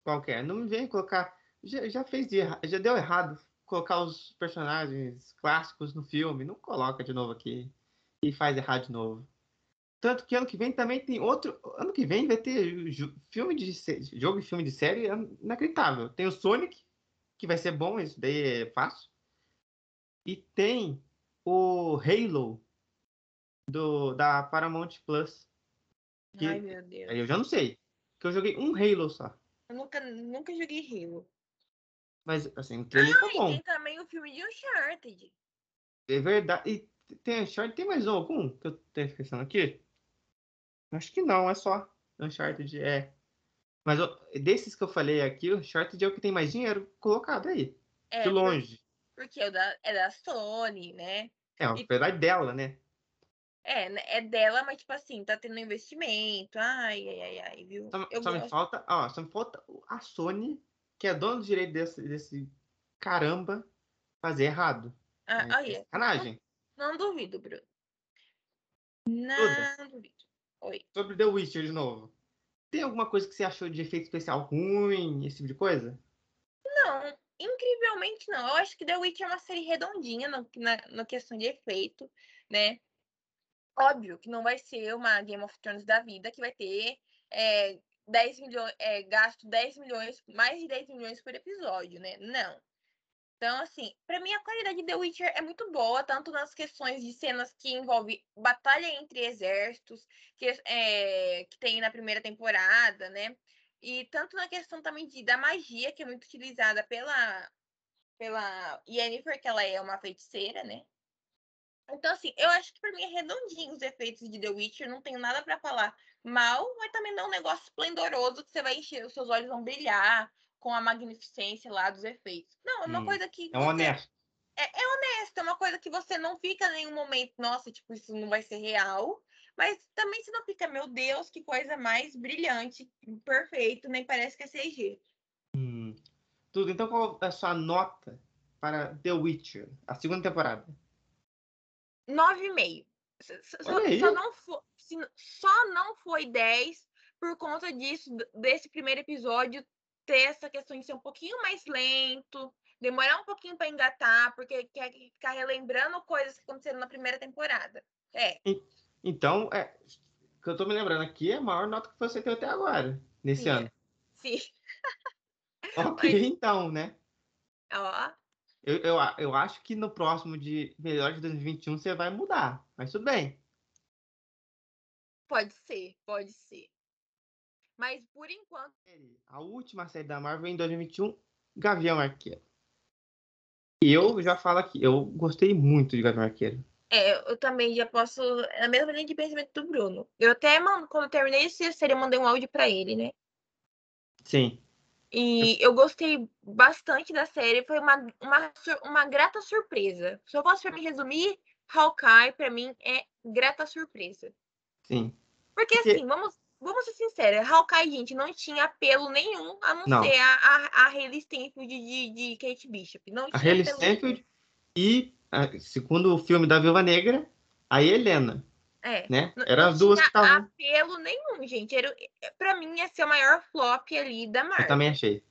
qualquer. Não me vem colocar. Já, já fez de, já deu errado colocar os personagens clássicos no filme. Não coloca de novo aqui e faz errado de novo. Tanto que ano que vem também tem outro. Ano que vem vai ter filme de jogo e filme de série inacreditável. Tem o Sonic, que vai ser bom, isso daí é fácil. E tem o Halo do, da Paramount Plus. Que, Ai, meu Deus. Eu já não sei. Que eu joguei um Halo só. Eu nunca, nunca joguei Halo. Mas, assim, o trailer ah, tá bom. tem também o filme de Uncharted. É verdade. E tem Uncharted, tem mais algum que eu tô esquecendo aqui? Acho que não, é só Uncharted, é. Mas desses que eu falei aqui, o Uncharted é o que tem mais dinheiro colocado aí. É, de longe. Porque é da, é da Sony, né? É, a verdade dela, né? É, né, é dela, mas tipo assim, tá tendo investimento. Ai, ai, ai, ai, viu? Só, eu só me falta, ó, só me falta a Sony, que é dona do direito desse, desse caramba, fazer errado. Ah, é, aí, sacanagem. Não, duvido, Bruno. Não duvido. Oi. Sobre The Witcher de novo. Tem alguma coisa que você achou de efeito especial ruim, esse tipo de coisa? Não, incrivelmente não. Eu acho que The Witcher é uma série redondinha no, na, na questão de efeito, né? Óbvio que não vai ser uma Game of Thrones da vida que vai ter é, 10 milhões, é, gasto 10 milhões, mais de 10 milhões por episódio, né? Não. Então, assim, para mim a qualidade de The Witcher é muito boa, tanto nas questões de cenas que envolve batalha entre exércitos, que, é, que tem na primeira temporada, né? E tanto na questão também de, da magia, que é muito utilizada pela, pela Yennefer, que ela é uma feiticeira, né? Então, assim, eu acho que para mim é redondinho os efeitos de The Witcher, não tenho nada para falar mal, mas também não é um negócio esplendoroso que você vai encher, os seus olhos vão brilhar, com a magnificência lá dos efeitos. Não, é uma hum, coisa que. É você... honesto. É, é honesto, é uma coisa que você não fica em nenhum momento, nossa, tipo, isso não vai ser real. Mas também você não fica, meu Deus, que coisa mais brilhante, perfeito, nem parece que é CG. Hum. Tudo. Então, qual é a sua nota para The Witcher, a segunda temporada? 9,5. Só, só, não foi, só não foi 10 por conta disso, desse primeiro episódio ter essa questão de ser um pouquinho mais lento, demorar um pouquinho para engatar, porque quer ficar relembrando coisas que aconteceram na primeira temporada. É. Então, é, o que eu tô me lembrando aqui é a maior nota que você teve até agora, nesse Sim, ano. Sim. ok, Mas... então, né? Ó. Eu, eu, eu acho que no próximo de melhor de 2021 você vai mudar, mas tudo bem. Pode ser, pode ser. Mas por enquanto. A última série da Marvel em 2021, Gavião Arqueiro. E eu já falo aqui, eu gostei muito de Gavião Arqueiro. É, eu também já posso. É a mesma linha de pensamento do Bruno. Eu até, mano, quando eu terminei esse série, eu mandei um áudio pra ele, né? Sim. E eu gostei bastante da série, foi uma, uma, uma grata surpresa. Se eu posso pra me resumir, Hawkeye, pra mim, é grata surpresa. Sim. Porque, Porque... assim, vamos, vamos ser sinceros, Hawkeye, gente, não tinha apelo nenhum, a não, não. ser a, a, a Stenfield de, de Kate Bishop. Não a Hayley Stenfield e, segundo o filme da Viúva Negra, a Helena. É. Né? Era as duas que estavam. apelo nenhum, gente. Era, pra mim, ia ser o maior flop ali da Marvel. Eu também achei.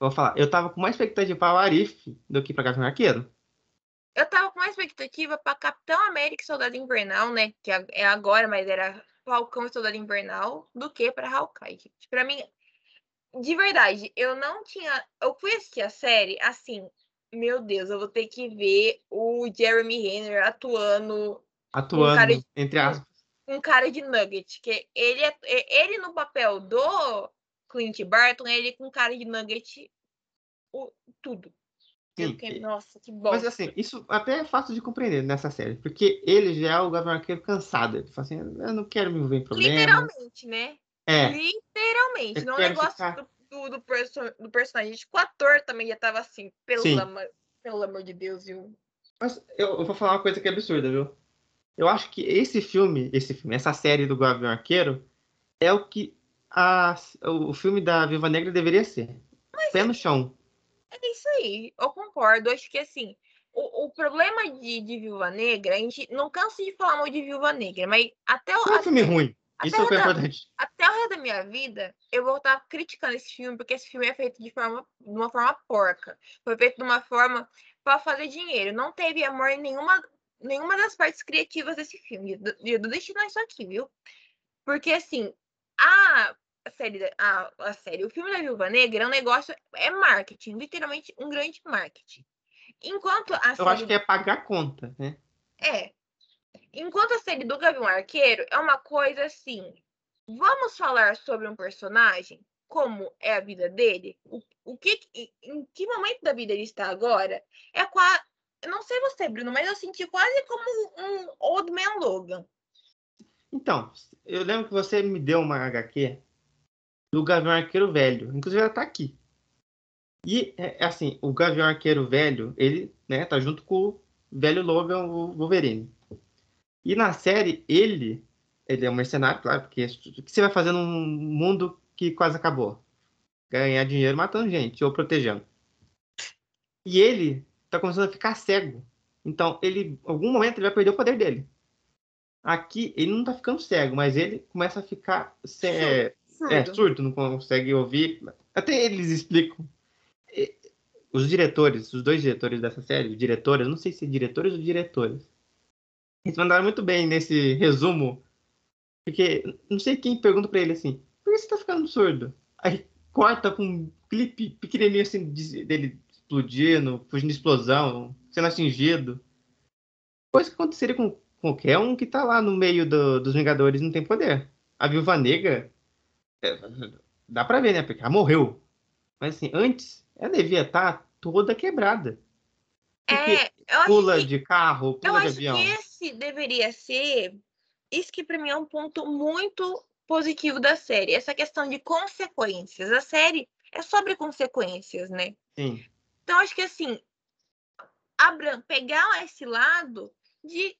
Vou falar, eu tava com mais expectativa para o Arif do que pra Gavião Arqueiro. Eu tava com mais expectativa pra Capitão América e Soldado Invernal, né? Que é agora, mas era Falcão e Soldado Invernal, do que pra Hawkeye, gente. Pra mim, de verdade, eu não tinha. Eu fui assistir a série assim. Meu Deus, eu vou ter que ver o Jeremy Renner atuando atuando, um de, entre aspas. Um cara de Nugget, que ele é, é ele no papel do Clint Barton, ele com cara de Nugget, o, tudo. Sim, fiquei, nossa, que bom. Mas assim, isso até é fácil de compreender nessa série, porque ele já é o Gavião Arqueiro cansado. Ele fala assim, eu não quero me envolver em problemas. Literalmente, né? É. Literalmente. Eu não é um negócio ficar... do, do, do, perso do personagem. O ator também já tava assim, pelo, amor, pelo amor de Deus, viu? Mas eu, eu, vou falar uma coisa que é absurda, viu? Eu acho que esse filme, esse filme, essa série do Gavião Arqueiro é o que a, o filme da Viva Negra deveria ser. Mas Pé é, no chão. É isso aí, eu concordo. Acho que assim, o, o problema de, de Viúva Negra, a gente não cansa de falar mal de Viúva Negra, mas até o. Foi um filme ruim. Isso da, importante. Até o resto da minha vida, eu vou estar criticando esse filme, porque esse filme é feito de, forma, de uma forma porca. Foi feito de uma forma para fazer dinheiro. Não teve amor em nenhuma nenhuma das partes criativas desse filme. Eu destinar isso aqui, viu? Porque, assim, a série, a, a série, o filme da Viúva Negra é um negócio, é marketing, literalmente um grande marketing. Enquanto a Eu série... acho que é pagar a conta, né? É. Enquanto a série do Gavião Arqueiro é uma coisa assim, vamos falar sobre um personagem, como é a vida dele, o, o que, em que momento da vida ele está agora, é, qua, eu não sei você, Bruno, mas eu senti quase como um Old Man Logan. Então, eu lembro que você me deu uma HQ do Gavião Arqueiro Velho. Inclusive, ela tá aqui. E, é, é, assim, o Gavião Arqueiro Velho, ele, né, tá junto com o velho Logan, Wolverine. E na série, ele, ele é um mercenário, claro, porque o que você vai fazer num mundo que quase acabou? Ganhar dinheiro matando gente ou protegendo. E ele tá começando a ficar cego. Então, ele, algum momento, ele vai perder o poder dele. Aqui, ele não tá ficando cego, mas ele começa a ficar é, surdo. É, surdo, não consegue ouvir. Até eles explicam. Os diretores, os dois diretores dessa série, diretores, não sei se é diretores ou diretores, eles mandaram muito bem nesse resumo, porque não sei quem pergunta para ele assim, por que você tá ficando surdo? Aí corta com um clipe pequenininho assim dele explodindo, fugindo de explosão, sendo atingido. Coisa que aconteceria com qualquer um que tá lá no meio do, dos Vingadores não tem poder. A Viúva Negra, é, dá pra ver, né? Porque ela morreu. Mas assim, antes, ela devia estar tá toda quebrada. é, pula que, de carro, pula de avião. Eu acho que esse deveria ser... Isso que pra mim é um ponto muito positivo da série. Essa questão de consequências. A série é sobre consequências, né? Sim. Então, acho que assim, Abraham, pegar esse lado de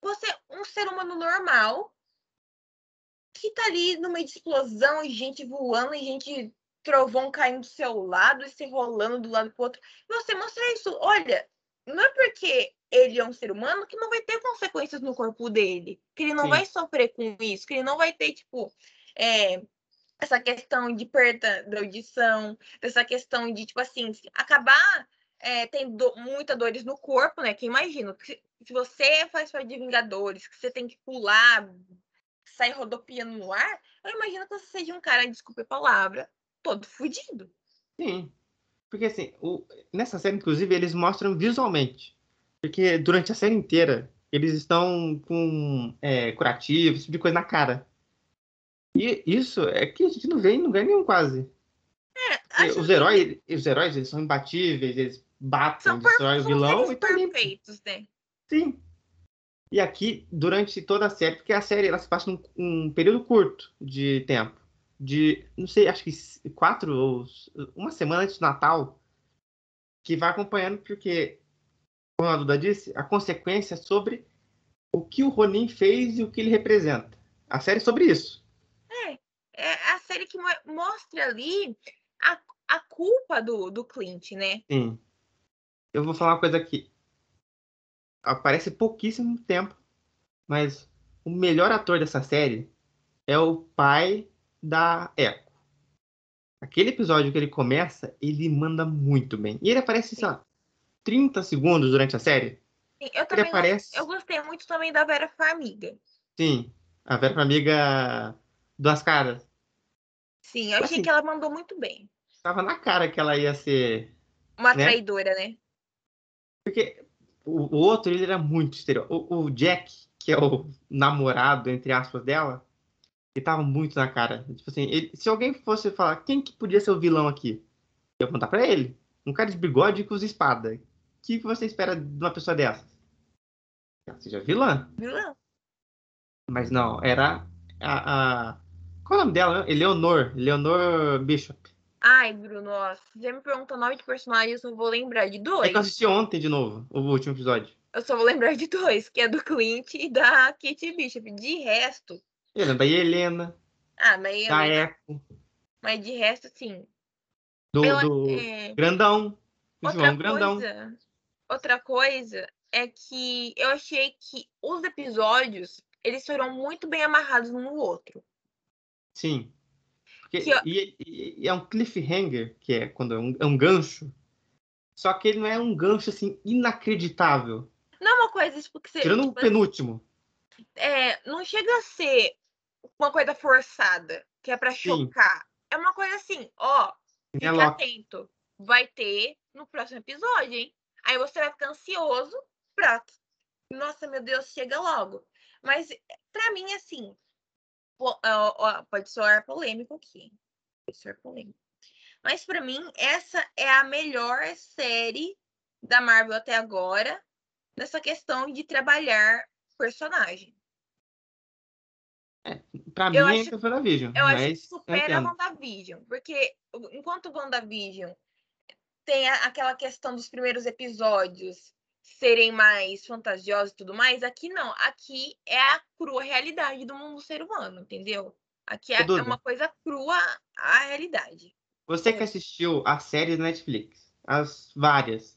você, um ser humano normal, que tá ali no meio de explosão e gente voando e gente trovão caindo do seu lado e se rolando do lado pro outro. Você mostra isso. Olha, não é porque ele é um ser humano que não vai ter consequências no corpo dele, que ele não Sim. vai sofrer com isso, que ele não vai ter, tipo, é, essa questão de perda da audição, dessa questão de, tipo assim, acabar é, tendo muitas dores no corpo, né? Que imagino, se, se você faz parte de Vingadores, que você tem que pular, sair rodopiando no ar, eu imagino que você seja um cara, desculpe a palavra, todo fudido. Sim. Porque assim, o, nessa série, inclusive, eles mostram visualmente. Porque durante a série inteira, eles estão com é, curativos, esse tipo de coisa na cara. E isso é que a gente não vê em lugar nenhum quase. É, os heróis, que... os heróis eles são imbatíveis, eles batem, são destroem o vilão e tá perfeitos, né? Sim. E aqui, durante toda a série, porque a série ela se passa num um período curto de tempo. de, não sei, acho que quatro ou uma semana antes do Natal, que vai acompanhando, porque, como a Duda disse, a consequência sobre o que o Ronin fez e o que ele representa. A série é sobre isso. É, é a série que mostra ali a, a culpa do, do Clint, né? Sim. Eu vou falar uma coisa aqui. Aparece pouquíssimo tempo, mas o melhor ator dessa série é o pai da Echo. Aquele episódio que ele começa, ele manda muito bem. E ele aparece, sei lá, 30 segundos durante a série. Sim, eu também aparece... eu gostei muito também da Vera Farmiga. Sim, a Vera Farmiga duas caras. Sim, eu achei assim, que ela mandou muito bem. Tava na cara que ela ia ser. Uma né? traidora, né? Porque o, o, outro, ele era muito exterior. O, o Jack, que é o namorado, entre aspas, dela, ele tava muito na cara. Tipo assim, ele, se alguém fosse falar quem que podia ser o vilão aqui, eu ia contar pra ele. Um cara de bigode com os espadas. O que você espera de uma pessoa dessa? Ela seja vilã. Vilã. Mas não, era a. a... Qual é o nome dela? Eleonor. Eleonor Bishop. Ai, Bruno, nossa, você me pergunta nome de personagens, eu vou lembrar de dois. É que eu assisti ontem de novo, o último episódio. Eu só vou lembrar de dois, que é do Clint e da Kate Bishop. De resto, eu lembro da Helena. Ah, mas da Eco. Mas de resto, sim. Do, do é... Grandão. Outra João Grandão. Coisa, outra coisa é que eu achei que os episódios eles foram muito bem amarrados um no outro. Sim. Porque, eu... e, e, e, é um cliffhanger, que é quando é um, é um gancho. Só que ele não é um gancho assim inacreditável. Não é uma coisa tipo que você. Tirando tipo, o penúltimo. É, não chega a ser uma coisa forçada, que é para chocar. É uma coisa assim, ó, fique é atento. Vai ter no próximo episódio, hein? Aí você vai ficar ansioso pra. Nossa, meu Deus, chega logo. Mas para mim, assim, pode soar polêmico aqui. Pode soar polêmico. Mas para mim, essa é a melhor série da Marvel até agora nessa questão de trabalhar personagem. É, pra eu mim acho, é WandaVision. Eu acho que supera a WandaVision. Porque enquanto WandaVision tem a, aquela questão dos primeiros episódios serem mais fantasiosos e tudo mais, aqui não. Aqui é a crua realidade do mundo ser humano, entendeu? Aqui é, é uma coisa crua a realidade. Você que assistiu a série da Netflix, as várias,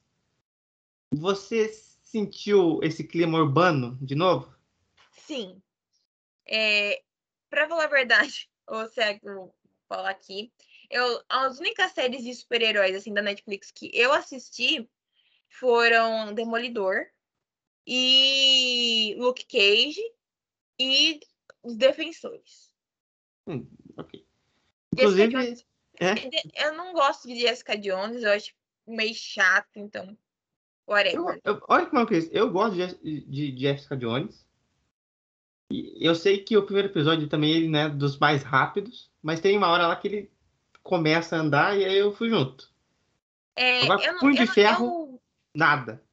você sentiu esse clima urbano de novo? Sim. É, para falar a verdade, ou se é vou falar aqui, eu, as únicas séries de super-heróis assim da Netflix que eu assisti foram Demolidor e Luke Cage e Os Defensores. Hum, ok. Inclusive, é? eu não gosto de Jessica Jones, eu acho meio chato, então. Whatever. Eu, eu, olha como é que é isso. Eu gosto de, de, de Jessica Jones. Eu sei que o primeiro episódio também ele né dos mais rápidos, mas tem uma hora lá que ele começa a andar e aí eu fui junto. É, Agora, eu Punho de Ferro, eu... nada.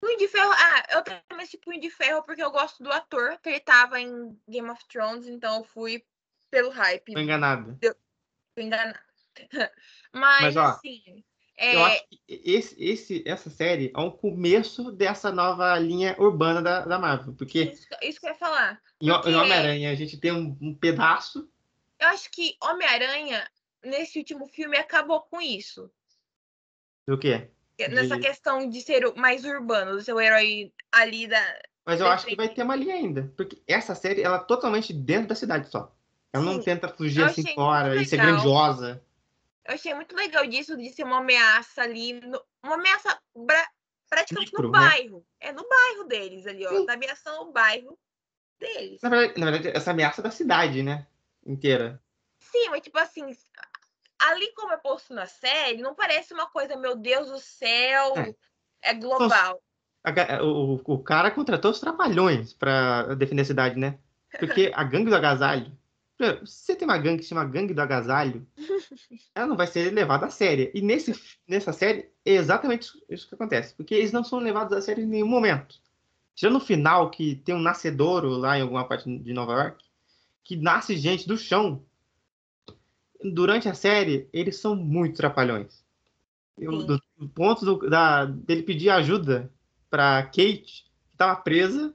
Punho de Ferro, ah, eu também assisti Punho de Ferro porque eu gosto do ator, que ele tava em Game of Thrones, então eu fui pelo hype. Fui enganada. Fui enganada. Mas, mas ó, assim, é... Eu acho que esse, esse, essa série é um começo dessa nova linha urbana da, da Marvel. Porque. Isso, isso que eu ia falar. Em, em Homem-Aranha a gente tem um, um, pedaço. Eu acho que Homem-Aranha, nesse último filme, acabou com isso. Do quê? Nessa de... questão de ser mais urbano, do seu herói ali da. Mas eu acho que vai ter uma linha ainda. Porque essa série, ela é totalmente dentro da cidade só. Ela Sim. não tenta fugir eu assim fora e ser grandiosa. Eu achei muito legal disso, de ser uma ameaça ali, no, uma ameaça pra, praticamente Micro, no né? bairro. Né? É no bairro deles ali, ó. Sim. Tá ameaçando o bairro deles. Na verdade, na verdade, essa ameaça da cidade, né? Inteira. Sim, mas tipo assim, ali como é posto na série, não parece uma coisa, meu Deus do céu, é, é global. O, o cara contratou os trapalhões para defender a cidade, né? Porque a gangue do agasalho se você tem uma gangue que se chama Gangue do Agasalho, ela não vai ser levada a sério. E nesse, nessa série é exatamente isso que acontece. Porque eles não são levados a sério em nenhum momento. Tirando no final, que tem um nascedouro lá em alguma parte de Nova York, que nasce gente do chão durante a série, eles são muito trapalhões. Eu, do, do, ponto do, da, dele pedir ajuda pra Kate, que tava presa.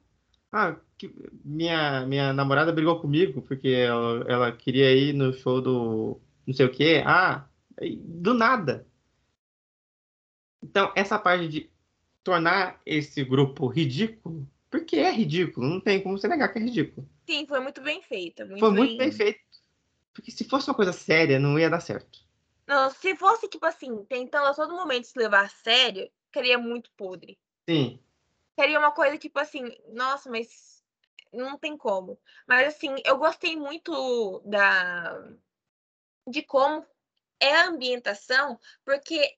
Ah, que, minha, minha namorada brigou comigo porque ela, ela queria ir no show do não sei o que. Ah, do nada. Então, essa parte de tornar esse grupo ridículo, porque é ridículo, não tem como você negar que é ridículo. Sim, foi muito bem feita. Muito foi bem... muito bem feito. Porque se fosse uma coisa séria, não ia dar certo. Não, se fosse, tipo assim, tentando a todo momento se levar a sério, seria muito podre. Sim. Seria uma coisa, tipo assim, nossa, mas não tem como. Mas, assim, eu gostei muito da... de como é a ambientação, porque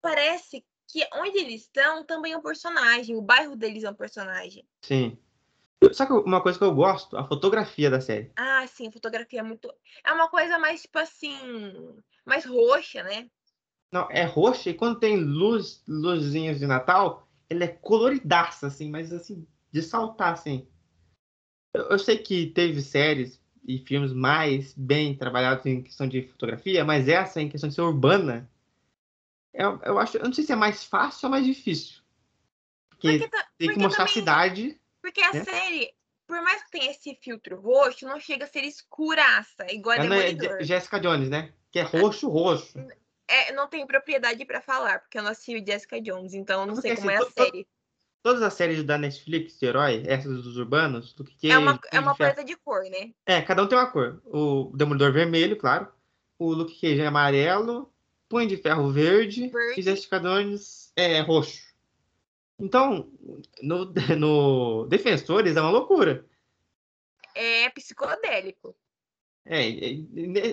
parece que onde eles estão também é um personagem, o bairro deles é um personagem. Sim. Sabe uma coisa que eu gosto? A fotografia da série. Ah, sim, a fotografia é muito. É uma coisa mais, tipo assim. Mais roxa, né? Não, é roxa e quando tem luz, luzinhas de Natal, ele é coloridaça, assim, mas assim, de saltar, assim. Eu, eu sei que teve séries e filmes mais bem trabalhados em questão de fotografia, mas essa, em questão de ser urbana, eu, eu acho. Eu não sei se é mais fácil ou mais difícil. Porque, porque tem que mostrar também... a cidade porque a né? série, por mais que tenha esse filtro roxo, não chega a ser escuraça, igual a é, Demolidor. É Jessica Jones, né? Que é roxo, roxo. É, não tenho propriedade para falar, porque eu não assisti Jessica Jones, então eu não porque, sei como assim, é a série. Todas as séries da Netflix de herói, essas dos urbanos, do que É uma, é uma coisa de cor, né? É, cada um tem uma cor. O Demolidor vermelho, claro. O Luke Cage é amarelo. Punho de Ferro verde. verde. E Jessica Jones é roxo. Então, no, no Defensores é uma loucura. É psicodélico. É,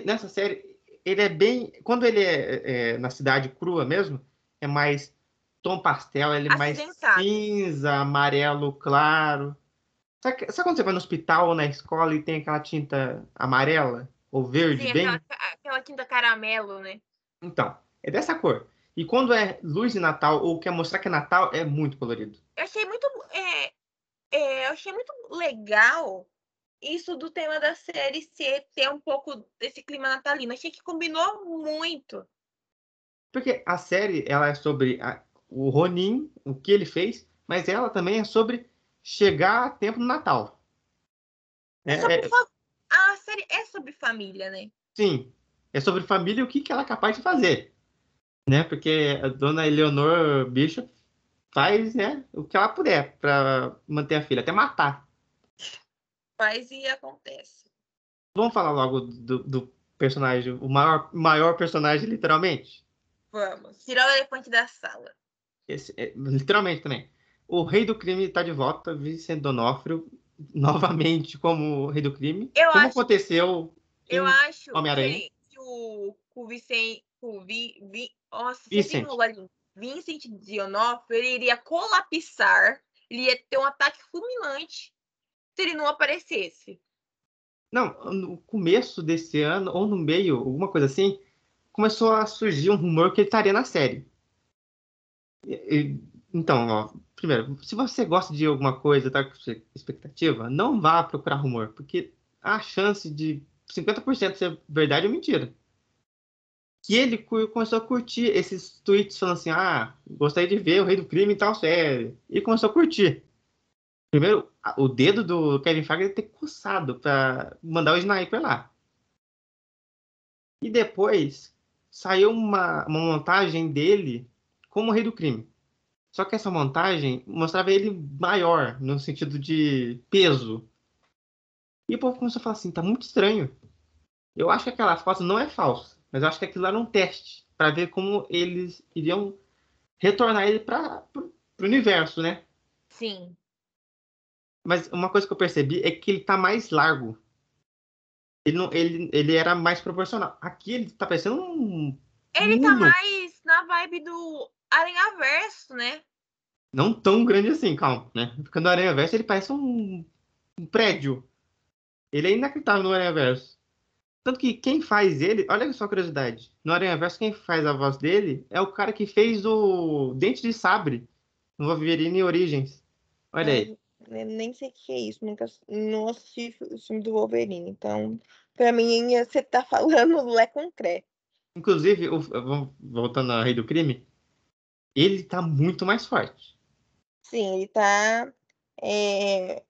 nessa série, ele é bem. Quando ele é, é na cidade crua mesmo, é mais tom pastel, ele é mais cinza, amarelo claro. Sabe, sabe, quando você vai no hospital ou na escola e tem aquela tinta amarela ou verde? Sim, bem... aquela, aquela tinta caramelo, né? Então, é dessa cor. E quando é luz de Natal ou quer mostrar que é Natal, é muito colorido. Eu achei muito, é, é, eu achei muito legal isso do tema da série ser ter um pouco desse clima natalino. Achei que combinou muito. Porque a série ela é sobre a, o Ronin, o que ele fez, mas ela também é sobre chegar a tempo no Natal. É, é sobre, é... A série é sobre família, né? Sim. É sobre família e o que, que ela é capaz de fazer né? Porque a dona Eleonor Bishop faz, né, o que ela puder para manter a filha, até matar. Faz e acontece. Vamos falar logo do, do personagem, o maior, maior personagem, literalmente? Vamos. Tirar o elefante da sala. Esse, é, literalmente também. O rei do crime está de volta, Vicente Donofrio, novamente como rei do crime. Eu como acho, aconteceu eu acho que, que o, o Vicente, o Vi, Vi, nossa, Vincent. Vincent D'Onofrio, ele iria colapsar, ele ia ter um ataque fulminante se ele não aparecesse. Não, no começo desse ano, ou no meio, alguma coisa assim, começou a surgir um rumor que ele estaria na série. Então, ó, primeiro, se você gosta de alguma coisa, tá com expectativa, não vá procurar rumor, porque a chance de 50% ser verdade ou mentira que ele começou a curtir esses tweets falando assim, ah, gostaria de ver o Rei do Crime em tal série. E começou a curtir. Primeiro, o dedo do Kevin Feige ter coçado para mandar o Sniper lá. E depois saiu uma, uma montagem dele como Rei do Crime. Só que essa montagem mostrava ele maior, no sentido de peso. E o povo começou a falar assim, tá muito estranho. Eu acho que aquela foto não é falsa. Mas eu acho que aquilo era um teste para ver como eles iriam retornar ele para o universo, né? Sim. Mas uma coisa que eu percebi é que ele tá mais largo. Ele, não, ele, ele era mais proporcional. Aqui ele tá parecendo um. Ele tá mais na vibe do Aranha Verso, né? Não tão grande assim, calma, né? Porque no Aranha Verso ele parece um, um prédio. Ele é inacreditável no Aranha Verso. Tanto que quem faz ele, olha só a curiosidade. No Aranha Verso, quem faz a voz dele é o cara que fez o Dente de Sabre no Wolverine Origins. Olha aí. nem sei o que é isso, nunca não assisti o filme do Wolverine, então pra mim você tá falando Lé concreto. Inclusive, o, voltando ao Rei do Crime, ele tá muito mais forte. Sim, ele tá é,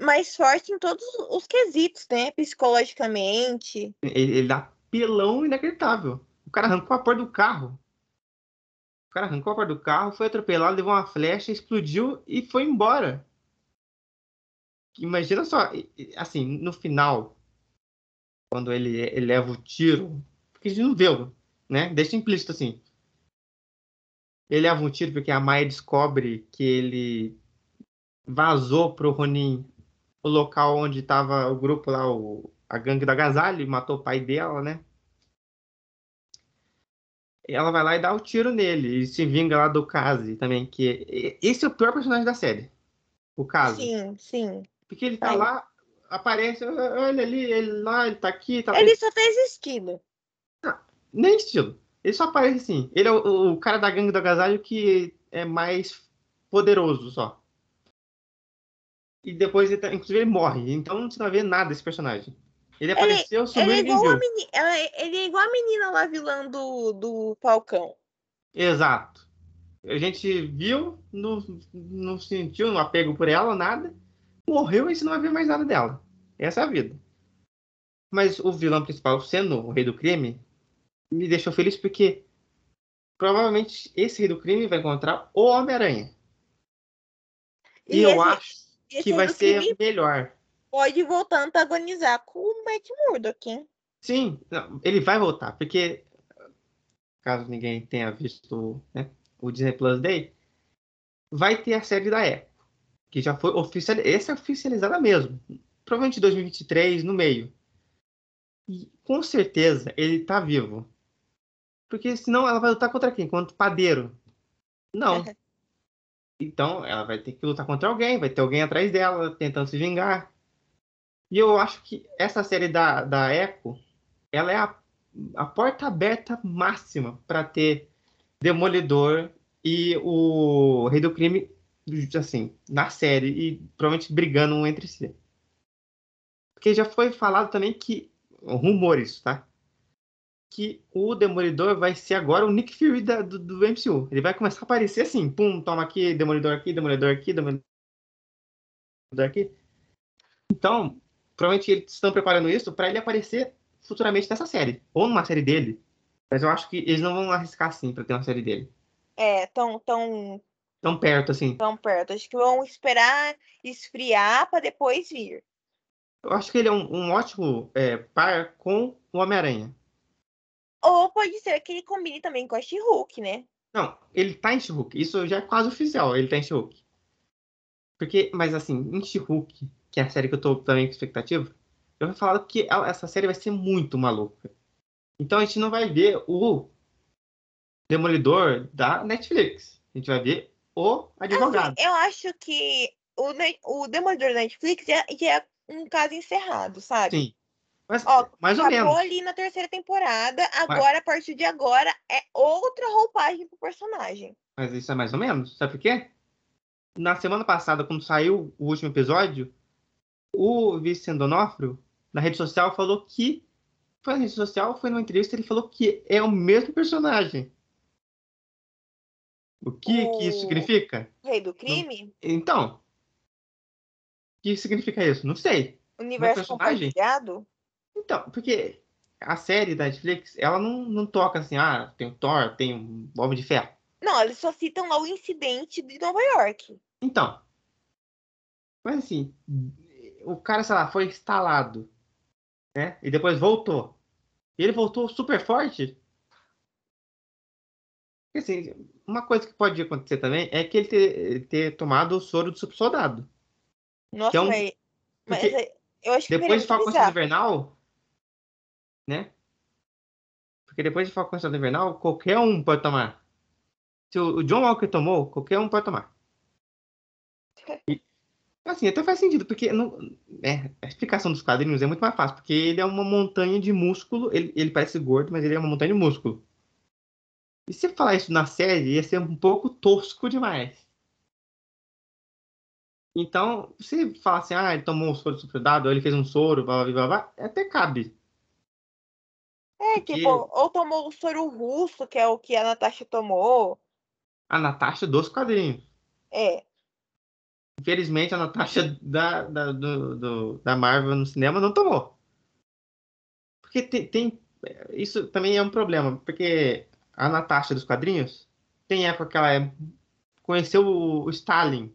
mais forte em todos os quesitos, né? Psicologicamente. Ele, ele dá pelão inacreditável. O cara arrancou a porta do carro. O cara arrancou a porta do carro, foi atropelado, levou uma flecha, explodiu e foi embora. Imagina só, assim, no final, quando ele, ele leva o tiro, porque a gente não viu, né? Deixa implícito assim. Ele leva um tiro porque a Maia descobre que ele vazou pro Ronin o local onde estava o grupo lá, o, a gangue da Gazali, matou o pai dela, né? ela vai lá e dá o um tiro nele. E se vinga lá do Kazi também, que esse é o pior personagem da série. O Kazi. Sim, sim. Porque ele tá lá, aparece, olha ali, ele lá, ele tá aqui. Tá ele só fez estilo. Não, nem estilo. Ele só aparece assim. Ele é o, o cara da gangue do agasalho que é mais poderoso só. E depois, ele, tá, inclusive, ele morre. Então não precisa ver nada desse personagem. Ele apareceu, ele, sumiu ele é igual a menina, Ele é igual a menina lá, vilã do, do Falcão. Exato. A gente viu, não, não sentiu um apego por ela, nada. Morreu e você não vai ver mais nada dela. Essa é a vida. Mas o vilão principal, sendo o rei do crime, me deixou feliz porque provavelmente esse rei do crime vai encontrar o Homem-Aranha. E, e, eu esse, acho que vai ser melhor pode voltar a antagonizar com o Matt Murdock, hein? Sim, ele vai voltar, porque caso ninguém tenha visto né, o Disney Plus Day, vai ter a série da Echo, que já foi oficializada, essa é oficializada mesmo, provavelmente 2023, no meio. E com certeza ele tá vivo. Porque senão ela vai lutar contra quem? Contra o padeiro. Não. então ela vai ter que lutar contra alguém, vai ter alguém atrás dela tentando se vingar. E eu acho que essa série da, da Echo, ela é a, a porta aberta máxima para ter Demolidor e o Rei do Crime, assim, na série, e provavelmente brigando um entre si. Porque já foi falado também que, rumores, tá? Que o Demolidor vai ser agora o Nick Fury da, do, do MCU. Ele vai começar a aparecer assim, pum, toma aqui, Demolidor aqui, Demolidor aqui, Demolidor aqui. Então, provavelmente eles estão preparando isso para ele aparecer futuramente nessa série, ou numa série dele. Mas eu acho que eles não vão arriscar assim para ter uma série dele. É, tão tão tão perto assim. Tão perto. Acho que vão esperar esfriar para depois vir. Eu acho que ele é um, um ótimo é, par com o Homem-Aranha. Ou pode ser que ele combine também com a She-Hulk, né? Não, ele tá em She-Hulk. Isso já é quase oficial, ele tá em She-Hulk. Porque, mas assim, em She-Hulk, que é a série que eu tô também com expectativa, eu vou falar que essa série vai ser muito maluca. Então a gente não vai ver o Demolidor da Netflix. A gente vai ver o advogado. Assim, eu acho que o, o Demolidor da Netflix já, já é um caso encerrado, sabe? Sim. Mas, Ó, mais ou menos. ali na terceira temporada, agora, Mas... a partir de agora, é outra roupagem pro personagem. Mas isso é mais ou menos. Sabe por quê? Na semana passada, quando saiu o último episódio, o Vicente Donofrio, na rede social, falou que. Foi na rede social, foi numa entrevista, ele falou que é o mesmo personagem. O que, o... que isso significa? Rei do crime? Então. O que significa isso? Não sei. Universo compartilhado? Então, porque a série da Netflix, ela não, não toca assim, ah, tem o Thor, tem o Homem de Ferro. Não, eles só citam lá o incidente de Nova York. Então. Mas assim, o cara, sei lá, foi instalado, né? E depois voltou. E ele voltou super forte. Assim, uma coisa que pode acontecer também é que ele ter, ter tomado o soro do super soldado. Nossa, é um... mas, mas eu acho que depois de Falcão Invernal, né? Porque depois de Falcão Invernal, qualquer um pode tomar. Se o John Walker tomou, qualquer um pode tomar. E, Assim, até faz sentido, porque não, é, a explicação dos quadrinhos é muito mais fácil, porque ele é uma montanha de músculo, ele, ele parece gordo, mas ele é uma montanha de músculo. E se falar isso na série, ia ser um pouco tosco demais. Então, se falar assim, ah, ele tomou um soro superdado, ou ele fez um soro, blá, blá, blá, blá, até cabe. É, tipo, ou tomou o soro russo, que é o que a Natasha tomou. A Natasha dos quadrinhos. É. Infelizmente, a Natasha da, da, do, do, da Marvel no cinema não tomou. Porque tem, tem, Isso também é um problema, porque a Natasha dos quadrinhos tem época que ela é, conheceu o, o Stalin.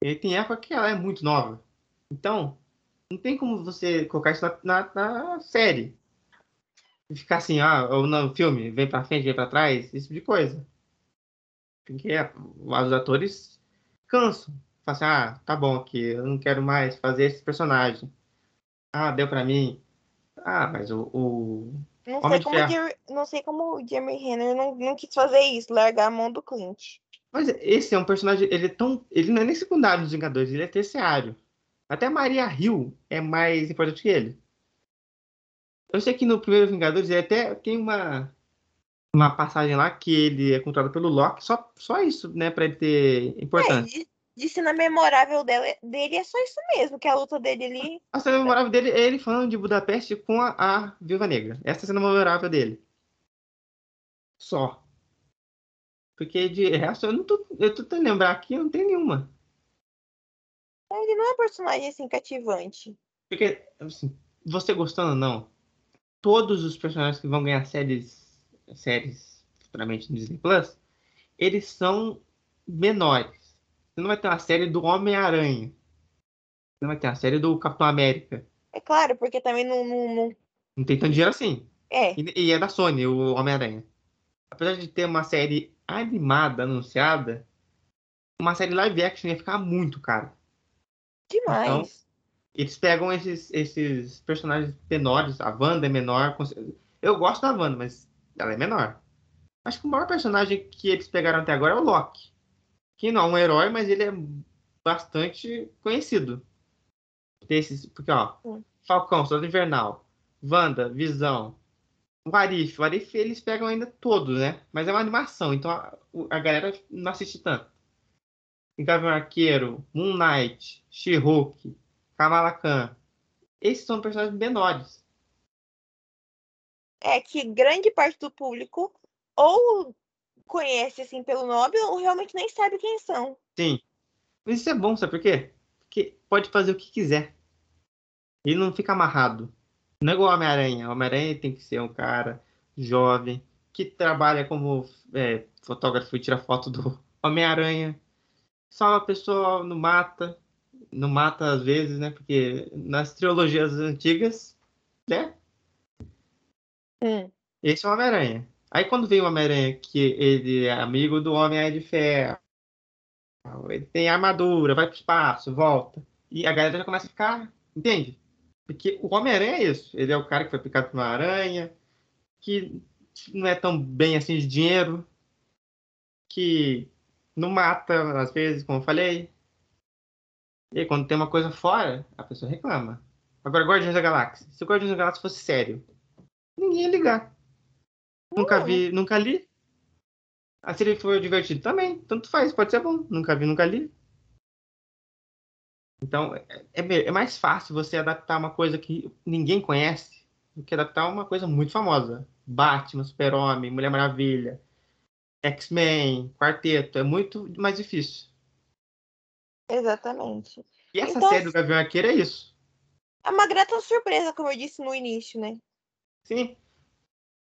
E tem época que ela é muito nova. Então, não tem como você colocar isso na, na, na série. E ficar assim, ah, ou no filme, vem pra frente, vem pra trás, esse tipo de coisa. Porque é, os atores cansam. Falam assim, ah, tá bom aqui, eu não quero mais fazer esse personagem. Ah, deu pra mim. Ah, mas o. o... Não, sei como Jerry, não sei como o Jeremy Renner não, não quis fazer isso, largar a mão do Clint. Mas esse é um personagem, ele é tão. Ele não é nem secundário dos Vingadores, ele é terciário. Até a Maria Hill é mais importante que ele. Eu sei que no primeiro Vingadores ele até tem uma, uma passagem lá que ele é controlado pelo Loki, só, só isso, né, pra ele ter importância. É, de cena memorável dela, dele é só isso mesmo, que a luta dele ali. A cena memorável dele é ele falando de Budapeste com a, a Viúva Negra. Essa é a cena memorável dele. Só. Porque de resto, eu não tô. Eu tô tentando lembrar aqui, não tem nenhuma. Ele não é um personagem assim cativante. Porque, assim, você gostando ou não, todos os personagens que vão ganhar séries, séries futuramente no Disney Plus, eles são menores. Você não vai ter uma série do Homem-Aranha. Você não vai ter uma série do Capitão América. É claro, porque também não. Não, não... não tem tanto dinheiro assim. É. E, e é da Sony, o Homem-Aranha. Apesar de ter uma série animada anunciada, uma série live action ia ficar muito caro. Demais. Então, eles pegam esses, esses personagens menores. A Wanda é menor. Eu gosto da Wanda, mas ela é menor. Acho que o maior personagem que eles pegaram até agora é o Loki que não é um herói, mas ele é bastante conhecido. Desses, porque, ó, Falcão, Soldado Invernal, Wanda, Visão, o Arif. O Arif eles pegam ainda todos, né? Mas é uma animação, então a, a galera não assiste tanto. Gavião Arqueiro, Moon Knight, She-Hulk, Kamala Khan. Esses são personagens menores. É que grande parte do público ou conhece assim pelo nome ou realmente nem sabe quem são. Sim. Mas isso é bom, sabe por quê? Porque pode fazer o que quiser. E não fica amarrado. Não é igual Homem-Aranha. Homem-Aranha tem que ser um cara jovem que trabalha como é, fotógrafo e tira foto do Homem-Aranha. Só uma pessoa não mata. Não mata às vezes, né? Porque nas trilogias antigas, né? Hum. Esse é o Homem-Aranha. Aí quando vem o Homem-Aranha, que ele é amigo do Homem de Ferro, ele tem armadura, vai pro espaço, volta. E a galera já começa a ficar, entende? Porque o Homem-Aranha é isso. Ele é o cara que foi picado por uma aranha, que não é tão bem assim de dinheiro, que não mata, às vezes, como eu falei. E aí, quando tem uma coisa fora, a pessoa reclama. Agora, Guardiões da Galáxia. Se o Guardiões da Galáxia fosse sério, ninguém ia ligar. Nunca vi, nunca li. Ah, se ele for divertido também, tanto faz, pode ser bom. Nunca vi, nunca li. Então, é, é, é mais fácil você adaptar uma coisa que ninguém conhece do que adaptar uma coisa muito famosa. Batman, Super-Homem, Mulher Maravilha, X-Men, Quarteto. É muito mais difícil. Exatamente. E essa então, série do Gavião Arqueiro é isso. É uma grata surpresa, como eu disse no início, né? Sim.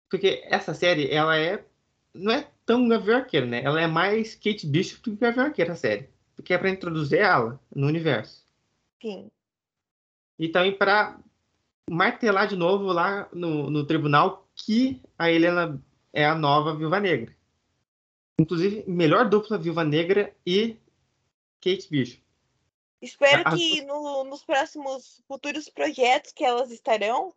Porque essa série, ela é. Não é tão Gavião Arqueiro, né? Ela é mais Kate Bishop do que Gavião Arqueiro, a série. Porque é pra introduzir ela no universo. Sim. E também pra martelar de novo lá no, no tribunal que a Helena é a nova Viúva Negra. Inclusive, melhor dupla Viúva Negra e Kate Bishop. Espero que no, nos próximos futuros projetos que elas estarão,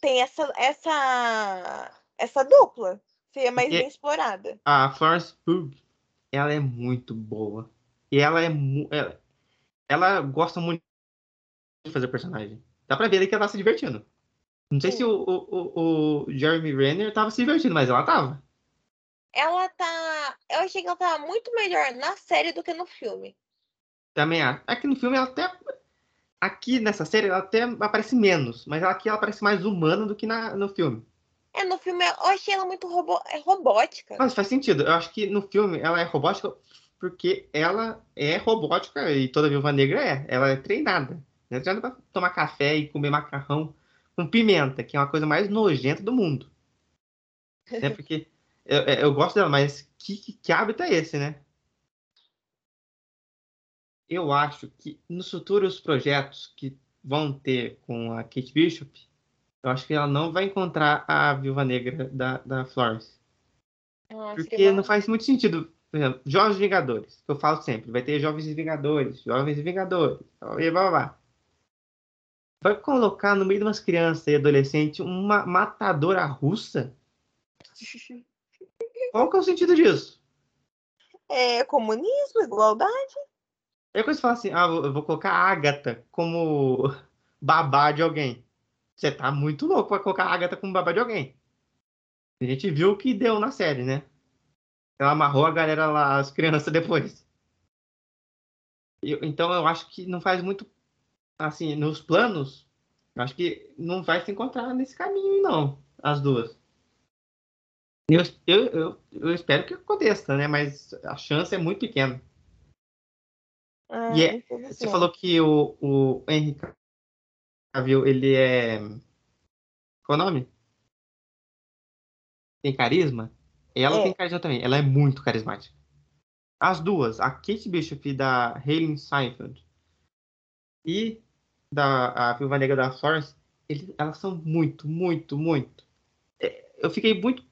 tem essa, essa, essa dupla. Seria mais bem explorada. A Florence Pugh, ela é muito boa. E ela é ela, ela gosta muito de fazer personagem. Dá pra ver que ela tá se divertindo. Não sei Sim. se o, o, o, Jeremy Renner tava se divertindo, mas ela tava. Ela tá. Eu achei que ela tava muito melhor na série do que no filme. Também acho. Aqui no filme ela até. Aqui nessa série ela até aparece menos, mas aqui ela parece mais humana do que na, no filme. É, no filme eu achei ela muito robô, é robótica. Mas faz sentido. Eu acho que no filme ela é robótica porque ela é robótica e toda viúva negra é. Ela é treinada. Não é treinada pra tomar café e comer macarrão com pimenta, que é uma coisa mais nojenta do mundo. é porque eu, eu, gosto dela, mas que, que, que hábito é esse, né? Eu acho que nos futuros projetos que vão ter com a Kate Bishop, eu acho que ela não vai encontrar a viúva negra da, da Florence. Porque não faz muito sentido. Por exemplo, Jovens Vingadores, que eu falo sempre, vai ter Jovens Vingadores, Jovens Vingadores, e blá, blá, blá. Vai colocar no meio de umas crianças e adolescentes uma matadora russa? Qual que é o sentido disso? É comunismo, igualdade. É coisa que você fala assim, ah, eu vou colocar a Agatha como babá de alguém. Você tá muito louco pra colocar a Agatha como babá de alguém. A gente viu o que deu na série, né? Ela amarrou a galera lá, as crianças depois. Eu, então eu acho que não faz muito. Assim, nos planos, eu acho que não vai se encontrar nesse caminho, não, as duas. Eu, eu, eu, espero que aconteça, né? Mas a chance é muito pequena. Ah, e é, você falou que o, o Henry Cavill, ele é. Qual é o nome? Tem carisma? Ela é. tem carisma também. Ela é muito carismática. As duas, a Kate Bishop da Hayley Seinfeld e da a Viúva Negra da Florence, eles, elas são muito, muito, muito. É, eu fiquei muito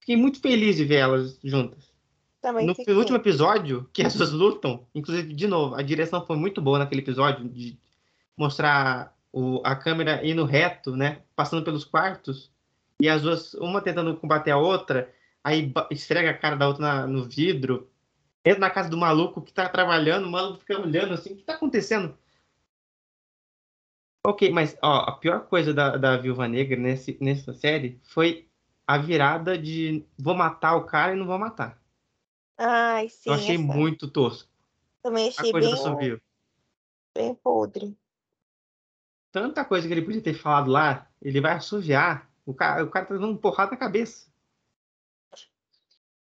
fiquei muito feliz de ver elas juntas. Também no fiquei. último episódio, que as duas lutam, inclusive, de novo, a direção foi muito boa naquele episódio, de mostrar o, a câmera indo reto, né? Passando pelos quartos, e as duas, uma tentando combater a outra, aí esfrega a cara da outra na, no vidro, entra na casa do maluco que tá trabalhando, o maluco fica olhando assim, o que tá acontecendo? Ok, mas ó, a pior coisa da, da Viúva Negra nesse, nessa série foi a virada de vou matar o cara e não vou matar. Ai, sim. Eu achei essa... muito tosco. Também achei bem, bem podre. Tanta coisa que ele podia ter falado lá, ele vai assoviar. O cara, o cara tá dando um porrada na cabeça.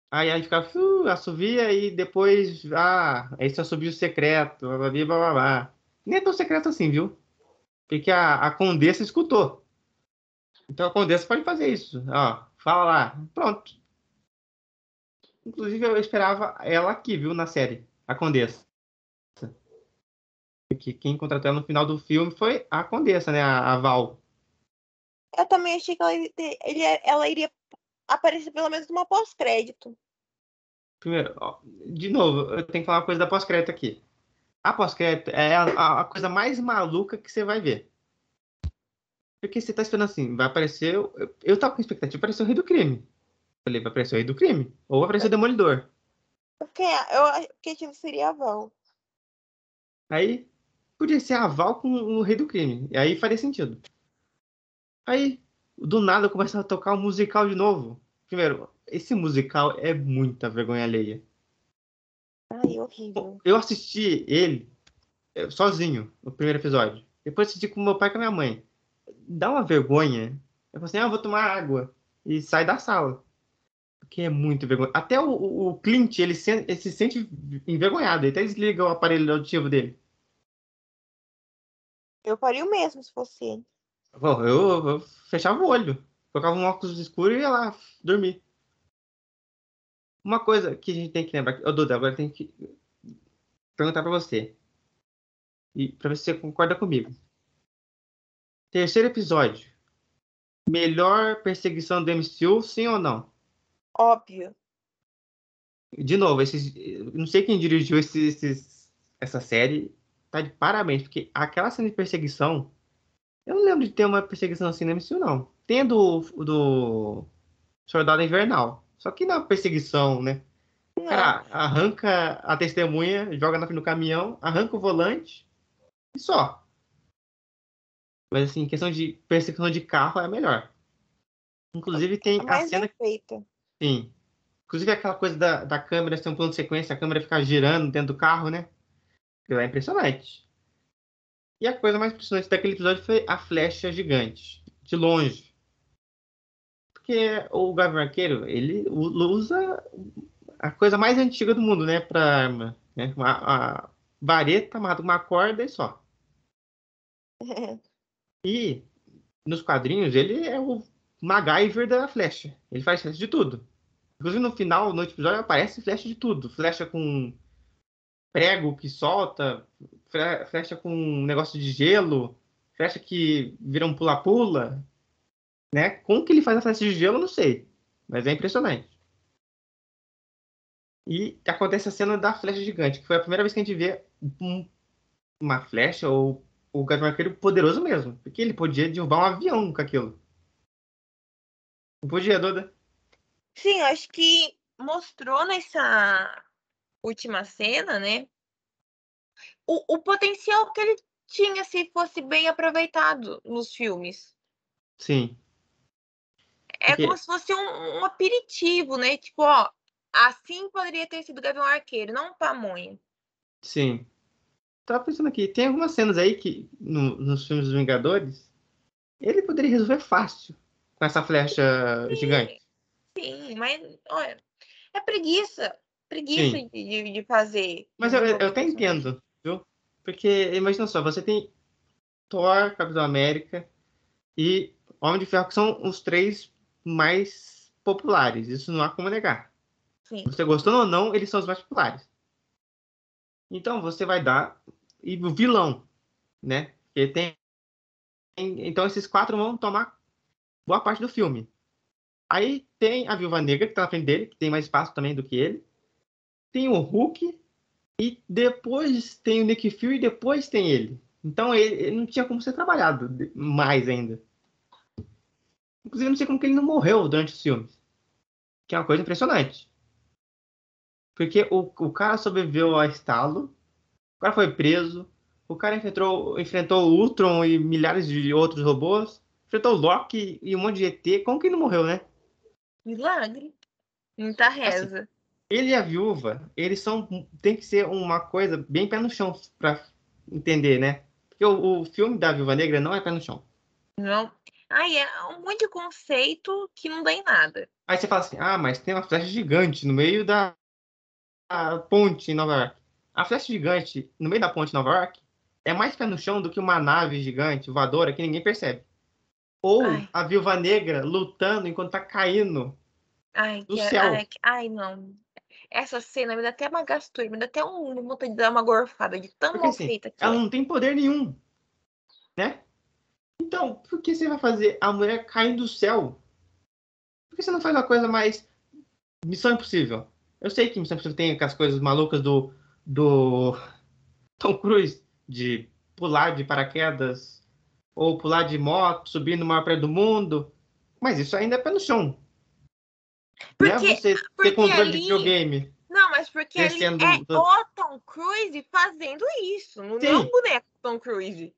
Aí aí fica, uh, assovia e depois, ah, esse assovio secreto, blá, blá, blá, blá. Nem é tão secreto assim, viu? Porque a, a Condessa escutou. Então a Condessa pode fazer isso. Ó, fala lá. Pronto. Inclusive eu esperava ela aqui, viu, na série. A Condessa. Porque quem contratou ela no final do filme foi a Condessa, né? A, a Val. Eu também achei que ela, ele, ela iria aparecer pelo menos numa pós-crédito. Primeiro, ó, de novo, eu tenho que falar uma coisa da pós-crédito aqui. A pós-crédito é a, a, coisa mais maluca que você vai ver. Porque você tá esperando assim, vai aparecer. Eu, eu tava com expectativa aparecer o Rei do Crime. Falei, vai aparecer o Rei do Crime. Ou vai aparecer o Demolidor. Porque eu que seria a Val. Aí, podia ser a Val com o Rei do Crime. E aí faria sentido. Aí, do nada, começa a tocar o um musical de novo. Primeiro, esse musical é muita vergonha alheia. Ai, horrível. Eu assisti ele eh, sozinho, no primeiro episódio. Depois assisti com meu pai e com a minha mãe. Dá uma vergonha. Eu falei assim, ah, vou tomar água. E sai da sala. Porque é muito vergonha. Até o, o, Clint, ele se, ele se sente envergonhado. Ele até desliga o aparelho auditivo dele. Eu faria o mesmo se fosse ele. Bom, eu, eu fechava o olho. Colocava um óculos escuro e ia lá dormir. Uma coisa que a gente tem que lembrar, ô Duda, agora tem que perguntar para você. E para ver se você concorda comigo. Terceiro episódio. Melhor perseguição do MCU, sim ou não? Óbvio. De novo, esses, não sei quem dirigiu esses, esses, essa série. Tá de parabéns, porque aquela cena de perseguição. Eu não lembro de ter uma perseguição assim no MCU, não. Tem a do, do Soldado Invernal. Só que na perseguição, né? Cara arranca a testemunha, joga no caminhão, arranca o volante e só. Mas assim, questão de perseguição de carro é melhor. Inclusive tem é a cena. Feita. Sim. Inclusive aquela coisa da, da câmera ser um plano de sequência, a câmera ficar girando dentro do carro, né? Aquilo é impressionante. E a coisa mais impressionante daquele episódio foi a flecha gigante, de longe. Porque o Gavião Arqueiro, ele usa a coisa mais antiga do mundo, né, pra arma. Né? Uma, a vareta amarrada com uma corda e só. e nos quadrinhos, ele é o MacGyver da flecha. Ele faz flecha de tudo. Inclusive no final, no episódio, aparece flecha de tudo. Flecha com prego que solta, flecha com um negócio de gelo, flecha que vira um pula-pula. Né? Como que ele faz a flecha de gelo, não sei. Mas é impressionante. E acontece a cena da flecha gigante, que foi a primeira vez que a gente vê um, uma flecha ou o Gavião Arqueiro poderoso mesmo. Porque ele podia derrubar um avião com aquilo. Não podia, Duda? Sim, acho que mostrou nessa última cena, né? O, o potencial que ele tinha se fosse bem aproveitado nos filmes. Sim. É Porque... como se fosse um, um, aperitivo, né? Tipo, ó, assim poderia ter sido Gavião Arqueiro, não um pamonha. Sim. Tava pensando aqui, tem algumas cenas aí que, no, nos filmes dos Vingadores, ele poderia resolver fácil com essa flecha sim, gigante. Sim, mas olha, é preguiça. Preguiça de, de, fazer. Mas eu, eu até entendo, viu? Porque, imagina só, você tem Thor, Capitão América e Homem de Ferro, que são os três mais populares. Isso não há como negar. Sim. Você gostando ou não, eles são os mais populares. Então, você vai dar... E o vilão, né? Tem... Então, esses quatro vão tomar boa parte do filme. Aí tem a Viúva Negra, que tá na frente dele, que tem mais espaço também do que ele. Tem o Hulk. E depois tem o Nick Fury e depois tem ele. Então ele, ele, não tinha como ser trabalhado mais ainda. Inclusive, não sei como que ele não morreu durante os filmes. Que é uma coisa impressionante. Porque o, o cara sobreviveu ao estalo, o cara foi preso, o cara enfrentou, enfrentou o Ultron e milhares de outros robôs, enfrentou o Loki e um monte de ET. Como que ele não morreu, né? Milagre. Muita assim, reza. Assim, ele e a viúva, eles são. Tem que ser uma coisa bem pé no chão pra entender, né? Porque o, o filme da Viúva Negra não é pé no chão. Não. Ai, é um monte de conceito que não dá em nada. Aí você fala assim, ah, mas tem uma flecha gigante no meio da ponte em Nova York. A flecha gigante no meio da ponte em Nova York é mais pé no chão do que uma nave gigante voadora que ninguém percebe. Ou ai. a viúva negra lutando enquanto tá caindo ai, do que, céu. Ai, ai, não. Essa cena me dá até uma gastura, me dá até um vontade de dar uma gorfada de tão Porque, mal assim, feita que Ela é. não tem poder nenhum. Né? Então, por que você vai fazer a mulher cair do céu? Por que você não faz uma coisa mais. Missão Impossível? Eu sei que Missão Impossível tem aquelas coisas malucas do. Do. Tom Cruise, de pular de paraquedas ou pular de moto, subir no maior prédio do mundo. Mas isso ainda é pé no chão. Porque, não é você ter controle ali... de videogame. Não, mas porque ali é o Tom Cruise fazendo isso. Não é um boneco Tom Cruise.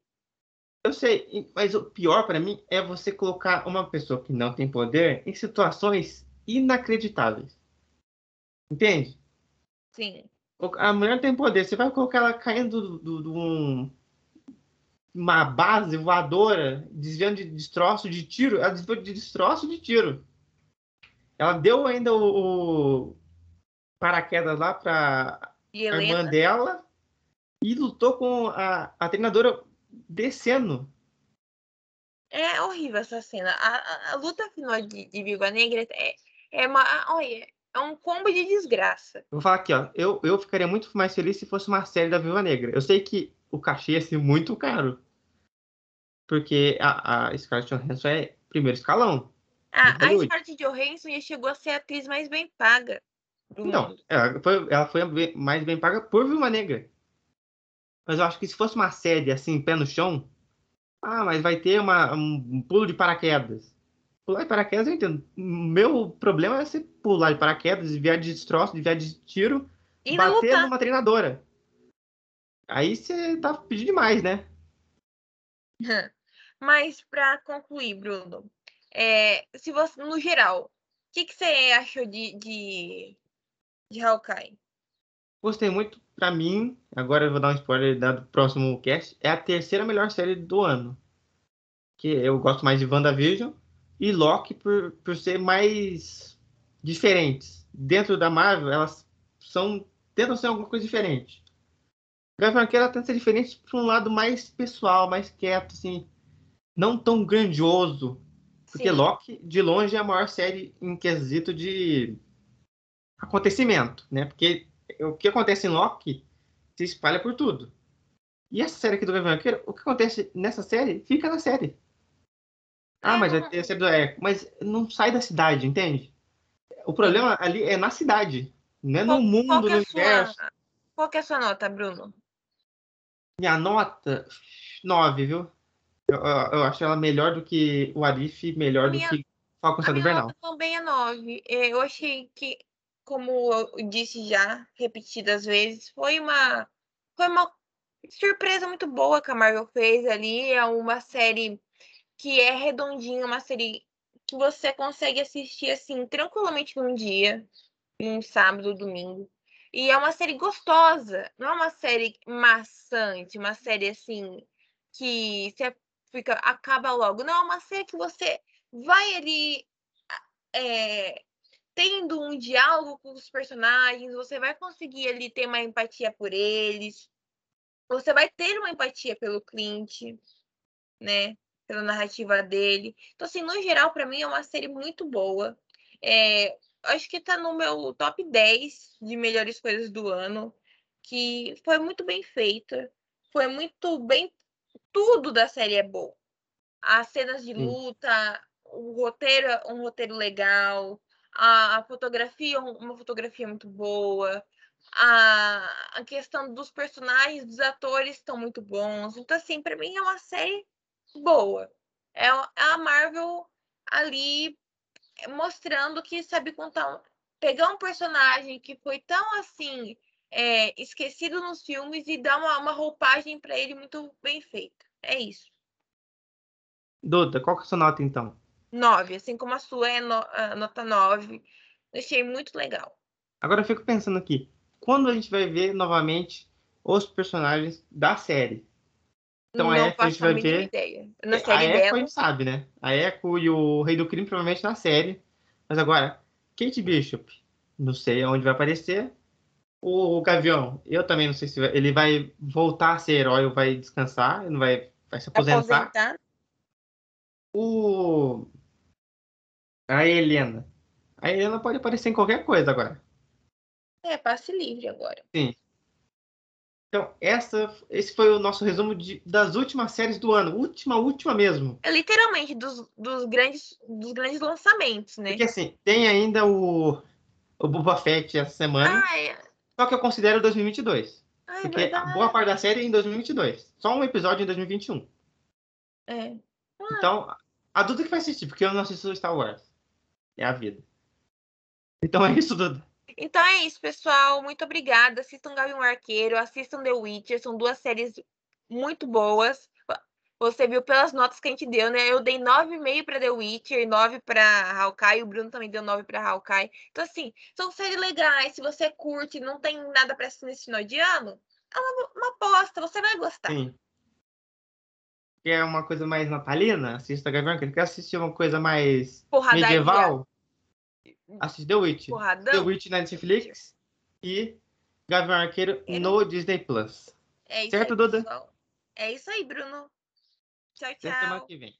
Eu sei, mas o pior para mim é você colocar uma pessoa que não tem poder em situações inacreditáveis. Entende? Sim. A mulher tem poder, você vai colocar ela caindo de um, uma base voadora, desviando de destroço de tiro, ela desviou de destroço de tiro. Ela deu ainda o, o paraquedas lá para a irmã dela e lutou com a, a treinadora descendo. É horrível essa cena. A, a, a luta final de, de Viúva Negra é, é uma. Olha, é um combo de desgraça. Vou falar aqui, ó. Eu, eu ficaria muito mais feliz se fosse uma série da Viúva Negra. Eu sei que o cachê ia ser muito caro. Porque a, a Scarlett Johansson é primeiro escalão. Ah, a Scarlett Johansson já chegou a ser a atriz mais bem paga. Não, ela foi, ela foi mais bem paga por Viúva Negra. Mas eu acho que se fosse uma série assim, pé no chão, ah, mas vai ter uma, um pulo de paraquedas. Pular de paraquedas eu entendo. Meu problema é você pular de paraquedas, desviar de destroço, desviar de tiro, e bater numa treinadora. Aí você tá pedindo demais, né? Mas para concluir, Bruno, é, se você, no geral, o que, que você achou de, de, de Hawkeye? Gostei muito. pra mim, agora eu vou dar um spoiler do próximo cast, é a terceira melhor série do ano. Que eu gosto mais de WandaVision e Loki por, por ser mais diferentes. Dentro da Marvel, elas são tentam ser alguma coisa diferente. Arqueiro ela tenta ser diferente para um lado mais pessoal, mais quieto, assim, não tão grandioso. Porque Sim. Loki, de longe, é a maior série em quesito de acontecimento, né? Porque o que acontece em Loki se espalha por tudo. E essa série aqui do Gavião Arqueiro, o que acontece nessa série, fica na série. Ah, mas vai ter a série do Eco. Mas não sai da cidade, entende? O problema ali é na cidade. Não é no mundo, qual no é universo. Sua... Qual que é a sua nota, Bruno? Minha nota, 9, viu? Eu, eu, acho ela melhor do que o Arif, melhor minha... do que Falcon Estado Invernal. Também é 9. É, eu achei que, como eu disse já, repetidas vezes, foi uma, foi uma surpresa muito boa que a Marvel fez ali. É uma série que é redondinha, uma série que você consegue assistir assim tranquilamente num dia, num sábado, domingo. E é uma série gostosa, não é uma série maçante, uma série assim que você fica acaba logo. Não, é uma série que você vai ali é, tendo um diálogo com os personagens, você vai conseguir ali ter uma empatia por eles, você vai ter uma empatia pelo Clint, né? Pela narrativa dele. Então, assim, no geral, para mim é uma série muito boa. É, acho que tá no meu top 10 de melhores coisas do ano, que foi muito bem feita, foi muito bem. Tudo da série é bom. As cenas de luta, o roteiro, um roteiro legal, a, a fotografia, uma fotografia muito boa, a, a questão dos personagens, dos atores estão muito bons. Então, assim, para mim é uma série boa. É, é a Marvel ali mostrando que sabe contar, pegar um personagem que foi tão assim é, esquecido nos filmes e dar uma, uma roupagem para ele muito bem feita. É isso. Duda, qual que é a sua nota então? Nove, assim como a sua é no, a nota nove. Achei muito legal. Agora eu fico pensando aqui, quando a gente vai ver novamente os personagens da série? Então não a Echo a gente vai ver. Ideia. Na é, série a Echo dela... a gente sabe, né? A Echo e o Rei do Crime provavelmente na série. Mas agora, Kate Bishop, não sei aonde vai aparecer. O Gavião, eu também não sei se vai... ele vai voltar a ser herói ou vai descansar, ele não vai, vai se aposentar. aposentar. O a Helena. A Helena pode aparecer em qualquer coisa agora. É, passe livre agora. Sim. Então, essa, esse foi o nosso resumo de, das últimas séries do ano. Última, última mesmo. É literalmente dos, dos, grandes, dos grandes lançamentos, né? Porque assim, tem ainda o, o Boba Fett essa semana. Ah, é. Só que eu considero 2022. Ah, é porque verdade. a boa parte da série é em 2022. Só um episódio em 2021. É. Ah. Então, a Duda que vai assistir, porque eu não assisto Star Wars. É a vida. Então é isso, Duda. Então é isso, pessoal. Muito obrigada. Assistam Gavião Arqueiro, assistam The Witcher. São duas séries muito boas. Você viu pelas notas que a gente deu, né? Eu dei 9,5 para The Witcher, 9 para Hawkeye, o Bruno também deu 9 para Hawkeye. Então, assim, são séries legais. Se você curte, não tem nada para assistir nesse final de ano, é uma, uma aposta, você vai gostar. Sim. Quer uma coisa mais natalina? Assista Gavião Arqueiro. Quer assistir uma coisa mais Porradaria. medieval? Assiste The Witch. Porradão. The Witch na Netflix e Gavião Arqueiro é. no Disney Plus. É isso certo, aí, Duda? Pessoal. É isso aí, Bruno. Tchau, tchau. Até semana que vem.